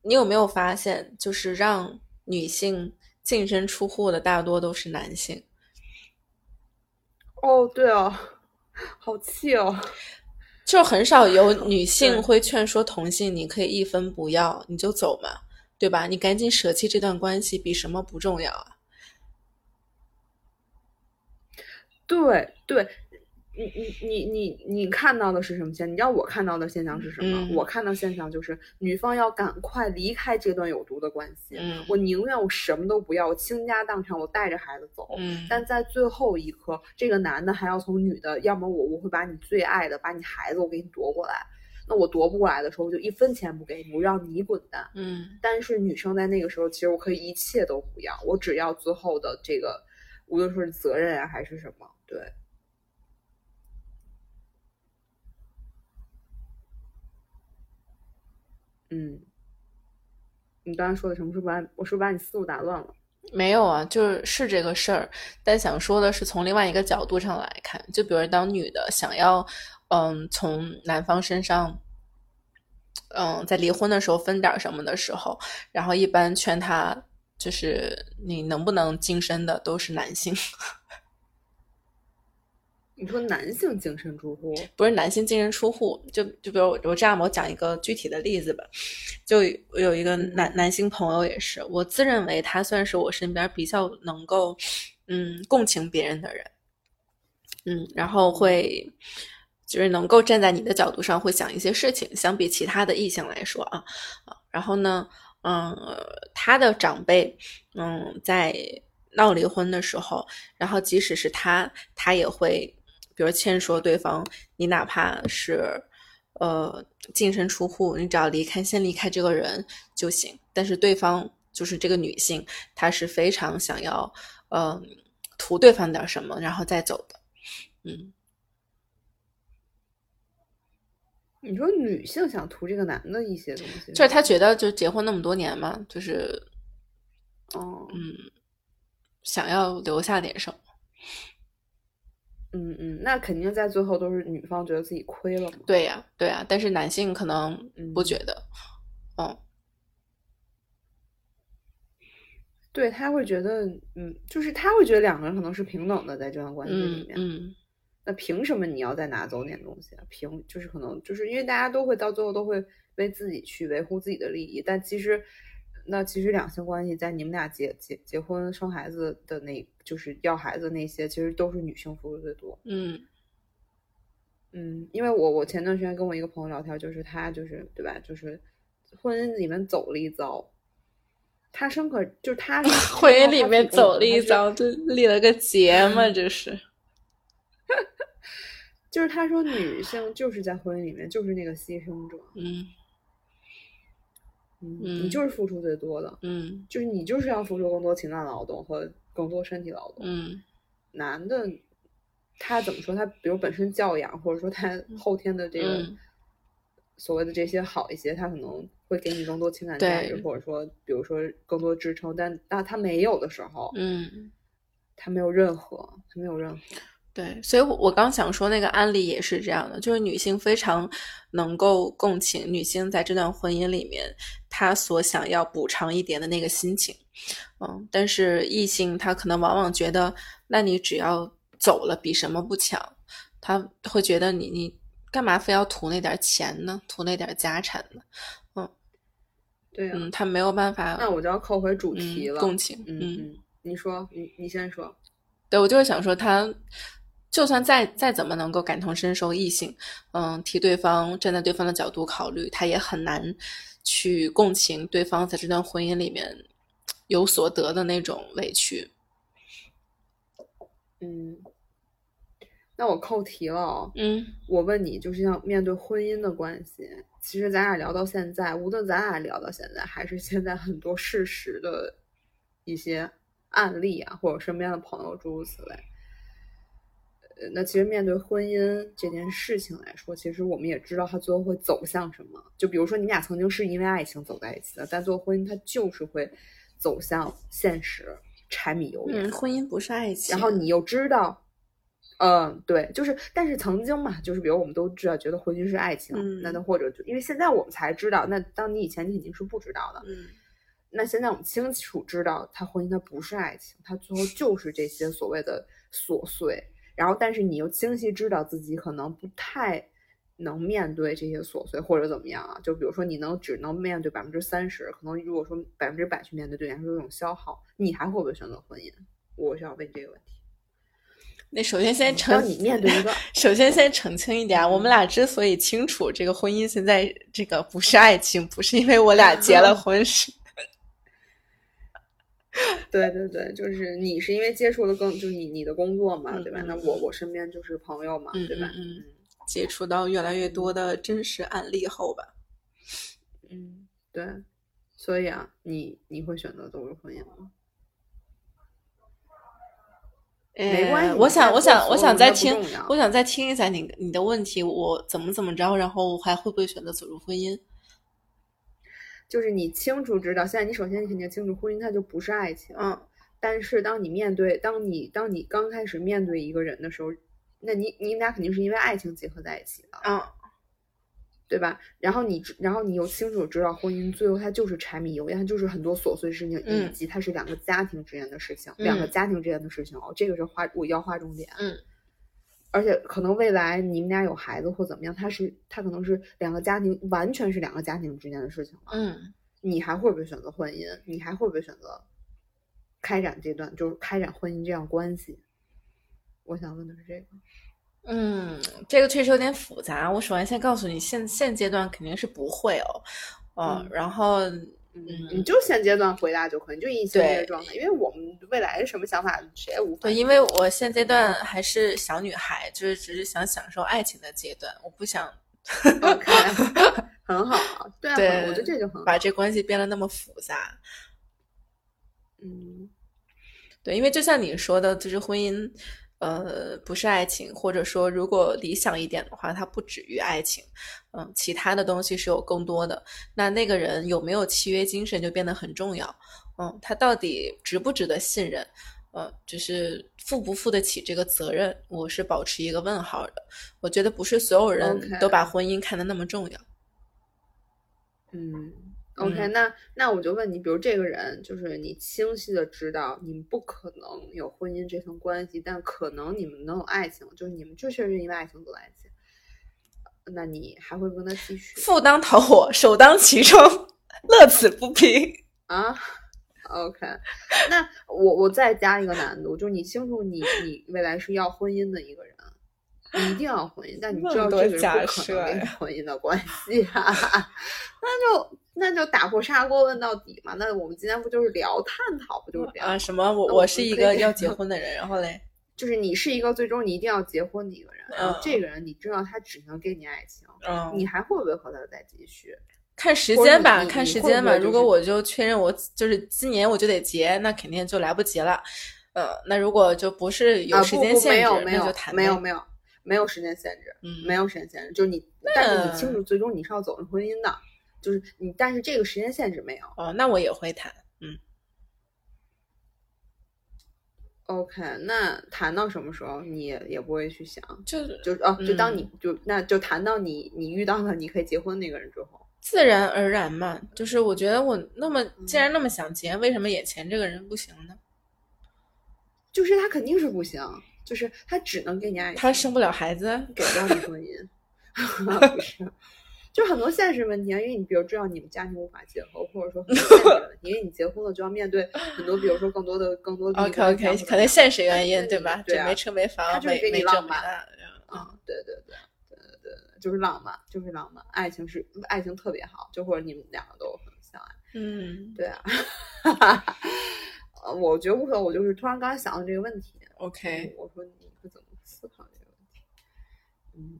你有没有发现，就是让女性净身出户的大多都是男性？哦，对哦，好气哦。就很少有 女性会劝说同性，你可以一分不要，你就走嘛，对吧？你赶紧舍弃这段关系，比什么不重要啊？对对。你你你你你看到的是什么现？你知道我看到的现象是什么？我看到现象就是女方要赶快离开这段有毒的关系。嗯，我宁愿我什么都不要，我倾家荡产，我带着孩子走。嗯，但在最后一刻，这个男的还要从女的，要么我我会把你最爱的，把你孩子我给你夺过来。那我夺不过来的时候，我就一分钱不给你，我让你滚蛋。嗯，但是女生在那个时候，其实我可以一切都不要，我只要最后的这个，无论说是责任啊还是什么，对。嗯，你刚刚说的什么？是把我是不是把你思路打乱了？没有啊，就是是这个事儿。但想说的是，从另外一个角度上来看，就比如当女的想要，嗯，从男方身上，嗯，在离婚的时候分点什么的时候，然后一般劝他，就是你能不能净身的都是男性。你说男性净身出户，不是男性净身出户，就就比如我我这样，我讲一个具体的例子吧。就有一个男男性朋友也是，我自认为他算是我身边比较能够嗯共情别人的人，嗯，然后会就是能够站在你的角度上会想一些事情，相比其他的异性来说啊，然后呢，嗯，他的长辈嗯在闹离婚的时候，然后即使是他，他也会。比如劝说对方，你哪怕是呃净身出户，你只要离开，先离开这个人就行。但是对方就是这个女性，她是非常想要呃图对方点什么，然后再走的。嗯，你说女性想图这个男的一些东西，就是她觉得就结婚那么多年嘛，就是哦，嗯，想要留下点什么。嗯嗯，那肯定在最后都是女方觉得自己亏了嘛？对呀，对呀，但是男性可能不觉得，嗯，对他会觉得，嗯，就是他会觉得两个人可能是平等的在这段关系里面，嗯，那凭什么你要再拿走点东西啊？凭就是可能就是因为大家都会到最后都会为自己去维护自己的利益，但其实。那其实两性关系在你们俩结结结婚生孩子的那，就是要孩子那些，其实都是女性付出最多。嗯嗯，因为我我前段时间跟我一个朋友聊天，就是他就是对吧，就是婚姻里面走了一遭，他生可就是他 婚姻里面走了一遭，就立了个结 嘛，这是。就是他说女性就是在婚姻里面就是那个牺牲者。嗯。嗯，你就是付出最多的，嗯，就是你就是要付出更多情感劳动和更多身体劳动，嗯，男的他怎么说？他比如本身教养，或者说他后天的这个所谓的这些好一些，他可能会给你更多情感价值，或者说比如说更多支撑。但那他没有的时候，嗯，他没有任何，他没有任何。对，所以我刚想说那个案例也是这样的，就是女性非常能够共情女性在这段婚姻里面她所想要补偿一点的那个心情，嗯，但是异性他可能往往觉得，那你只要走了比什么不强，他会觉得你你干嘛非要图那点钱呢？图那点家产呢？嗯，对啊，嗯，他没有办法，那我就要扣回主题了，共情，嗯嗯，你说，你你先说，对我就是想说他。就算再再怎么能够感同身受异性，嗯，替对方站在对方的角度考虑，他也很难去共情对方在这段婚姻里面有所得的那种委屈。嗯，那我扣题了。嗯，我问你，就是像面对婚姻的关系，其实咱俩聊到现在，无论咱俩聊到现在，还是现在很多事实的一些案例啊，或者身边的朋友诸如此类。呃，那其实面对婚姻这件事情来说，其实我们也知道它最后会走向什么。就比如说，你们俩曾经是因为爱情走在一起的，但最后婚姻它就是会走向现实，柴米油盐。嗯，婚姻不是爱情。然后你又知道，嗯，对，就是，但是曾经嘛，就是比如我们都知道，觉得婚姻是爱情，那那或者就因为现在我们才知道，那当你以前你肯定是不知道的。嗯，那现在我们清楚知道，他婚姻它不是爱情，它最后就是这些所谓的琐碎。然后，但是你又清晰知道自己可能不太能面对这些琐碎，或者怎么样啊？就比如说，你能只能面对百分之三十，可能如果说百分之百去面对，对你来说有种消耗，你还会不会选择婚姻？我需要问这个问题。那首先先澄，你面对一个，首先先澄清一点，我们俩之所以清楚这个婚姻现在这个不是爱情，不是因为我俩结了 婚是。对对对，就是你是因为接触的更，就是你你的工作嘛，对吧？那我我身边就是朋友嘛，对吧？嗯，接触到越来越多的真实案例后吧，嗯，对，所以啊，你你会选择走入婚姻吗？没关系，我想我想我想再听，我想再听一下你你的问题，我怎么怎么着，然后还会不会选择走入婚姻？就是你清楚知道，现在你首先你肯定清楚，婚姻它就不是爱情。嗯。但是当你面对，当你当你刚开始面对一个人的时候，那你你们俩肯定是因为爱情结合在一起的。嗯。对吧？然后你然后你又清楚知道，婚姻最后它就是柴米油盐，它就是很多琐碎事情，以及它是两个家庭之间的事情，两个家庭之间的事情哦，这个是划我要划重点。嗯。而且可能未来你们俩有孩子或怎么样，他是他可能是两个家庭，完全是两个家庭之间的事情了。嗯，你还会不会选择婚姻？你还会不会选择开展这段，就是开展婚姻这样关系？我想问的是这个。嗯，这个确实有点复杂。我首先先告诉你，现现阶段肯定是不会哦。嗯，然后。嗯，你就现阶段回答就可以，就以现阶状态，因为我们未来是什么想法，谁也无法。对，因为我现阶段还是小女孩，就是只是想享受爱情的阶段，我不想。OK，很好，对啊，我觉得这就很好。把这关系变得那么复杂。嗯，对，因为就像你说的，就是婚姻。呃，不是爱情，或者说，如果理想一点的话，它不止于爱情，嗯，其他的东西是有更多的。那那个人有没有契约精神就变得很重要，嗯，他到底值不值得信任，呃，就是负不负得起这个责任，我是保持一个问号的。我觉得不是所有人都把婚姻看得那么重要。嗯。OK，那那我就问你，比如这个人，就是你清晰的知道你们不可能有婚姻这层关系，但可能你们能有爱情，就是你们就确实因为爱情走在一起，那你还会跟他继续？赴汤蹈火，首当其冲，乐此不疲 啊？OK，那我我再加一个难度，就是你清楚你你未来是要婚姻的一个人，你一定要婚姻，但你知道这个人不可能跟你婚姻的关系啊，那就。那就打破砂锅问到底嘛。那我们今天不就是聊探讨，不就是这样啊？什么？我我是一个要 结婚的人，然后嘞，就是你是一个最终你一定要结婚的一个人。嗯，这个人你知道他只能给你爱情，嗯，你还会不会和他再继续？看时间吧，看时间吧。如果我就确认我就是今年我就得结，那肯定就来不及了。呃，那如果就不是有时间限制，那就谈。没有没有没有时间限制，嗯，没有时间限制，就是你，但是你清楚最终你是要走入婚姻的。就是你，但是这个时间限制没有哦，那我也会谈，嗯 OK，那谈到什么时候你也也不会去想，就就哦，就当你嗯就那就谈到你你遇到了你可以结婚那个人之后，自然而然嘛。就是我觉得我那么嗯既然那么想结，为什么眼前这个人不行呢？就是他肯定是不行，就是他只能给你爱情，他生不了孩子，给不了你婚姻 不是，就很多现实问题啊，因为你比如知道你们家庭无法结合，或者说很多现实问题，因为你结婚了就要面对很多，比如说更多的更多的 OK OK，可能现实原因对吧？对啊没车没房，他就是给你浪漫证没那啊，对对对对对对对，就是浪漫，就是浪漫，爱情是爱情特别好，就或者你们两个都很相爱，嗯对啊，呃，我觉得无所谓，我就是突然刚才想到这个问题，，OK，我说你会怎么思考这个问题？嗯，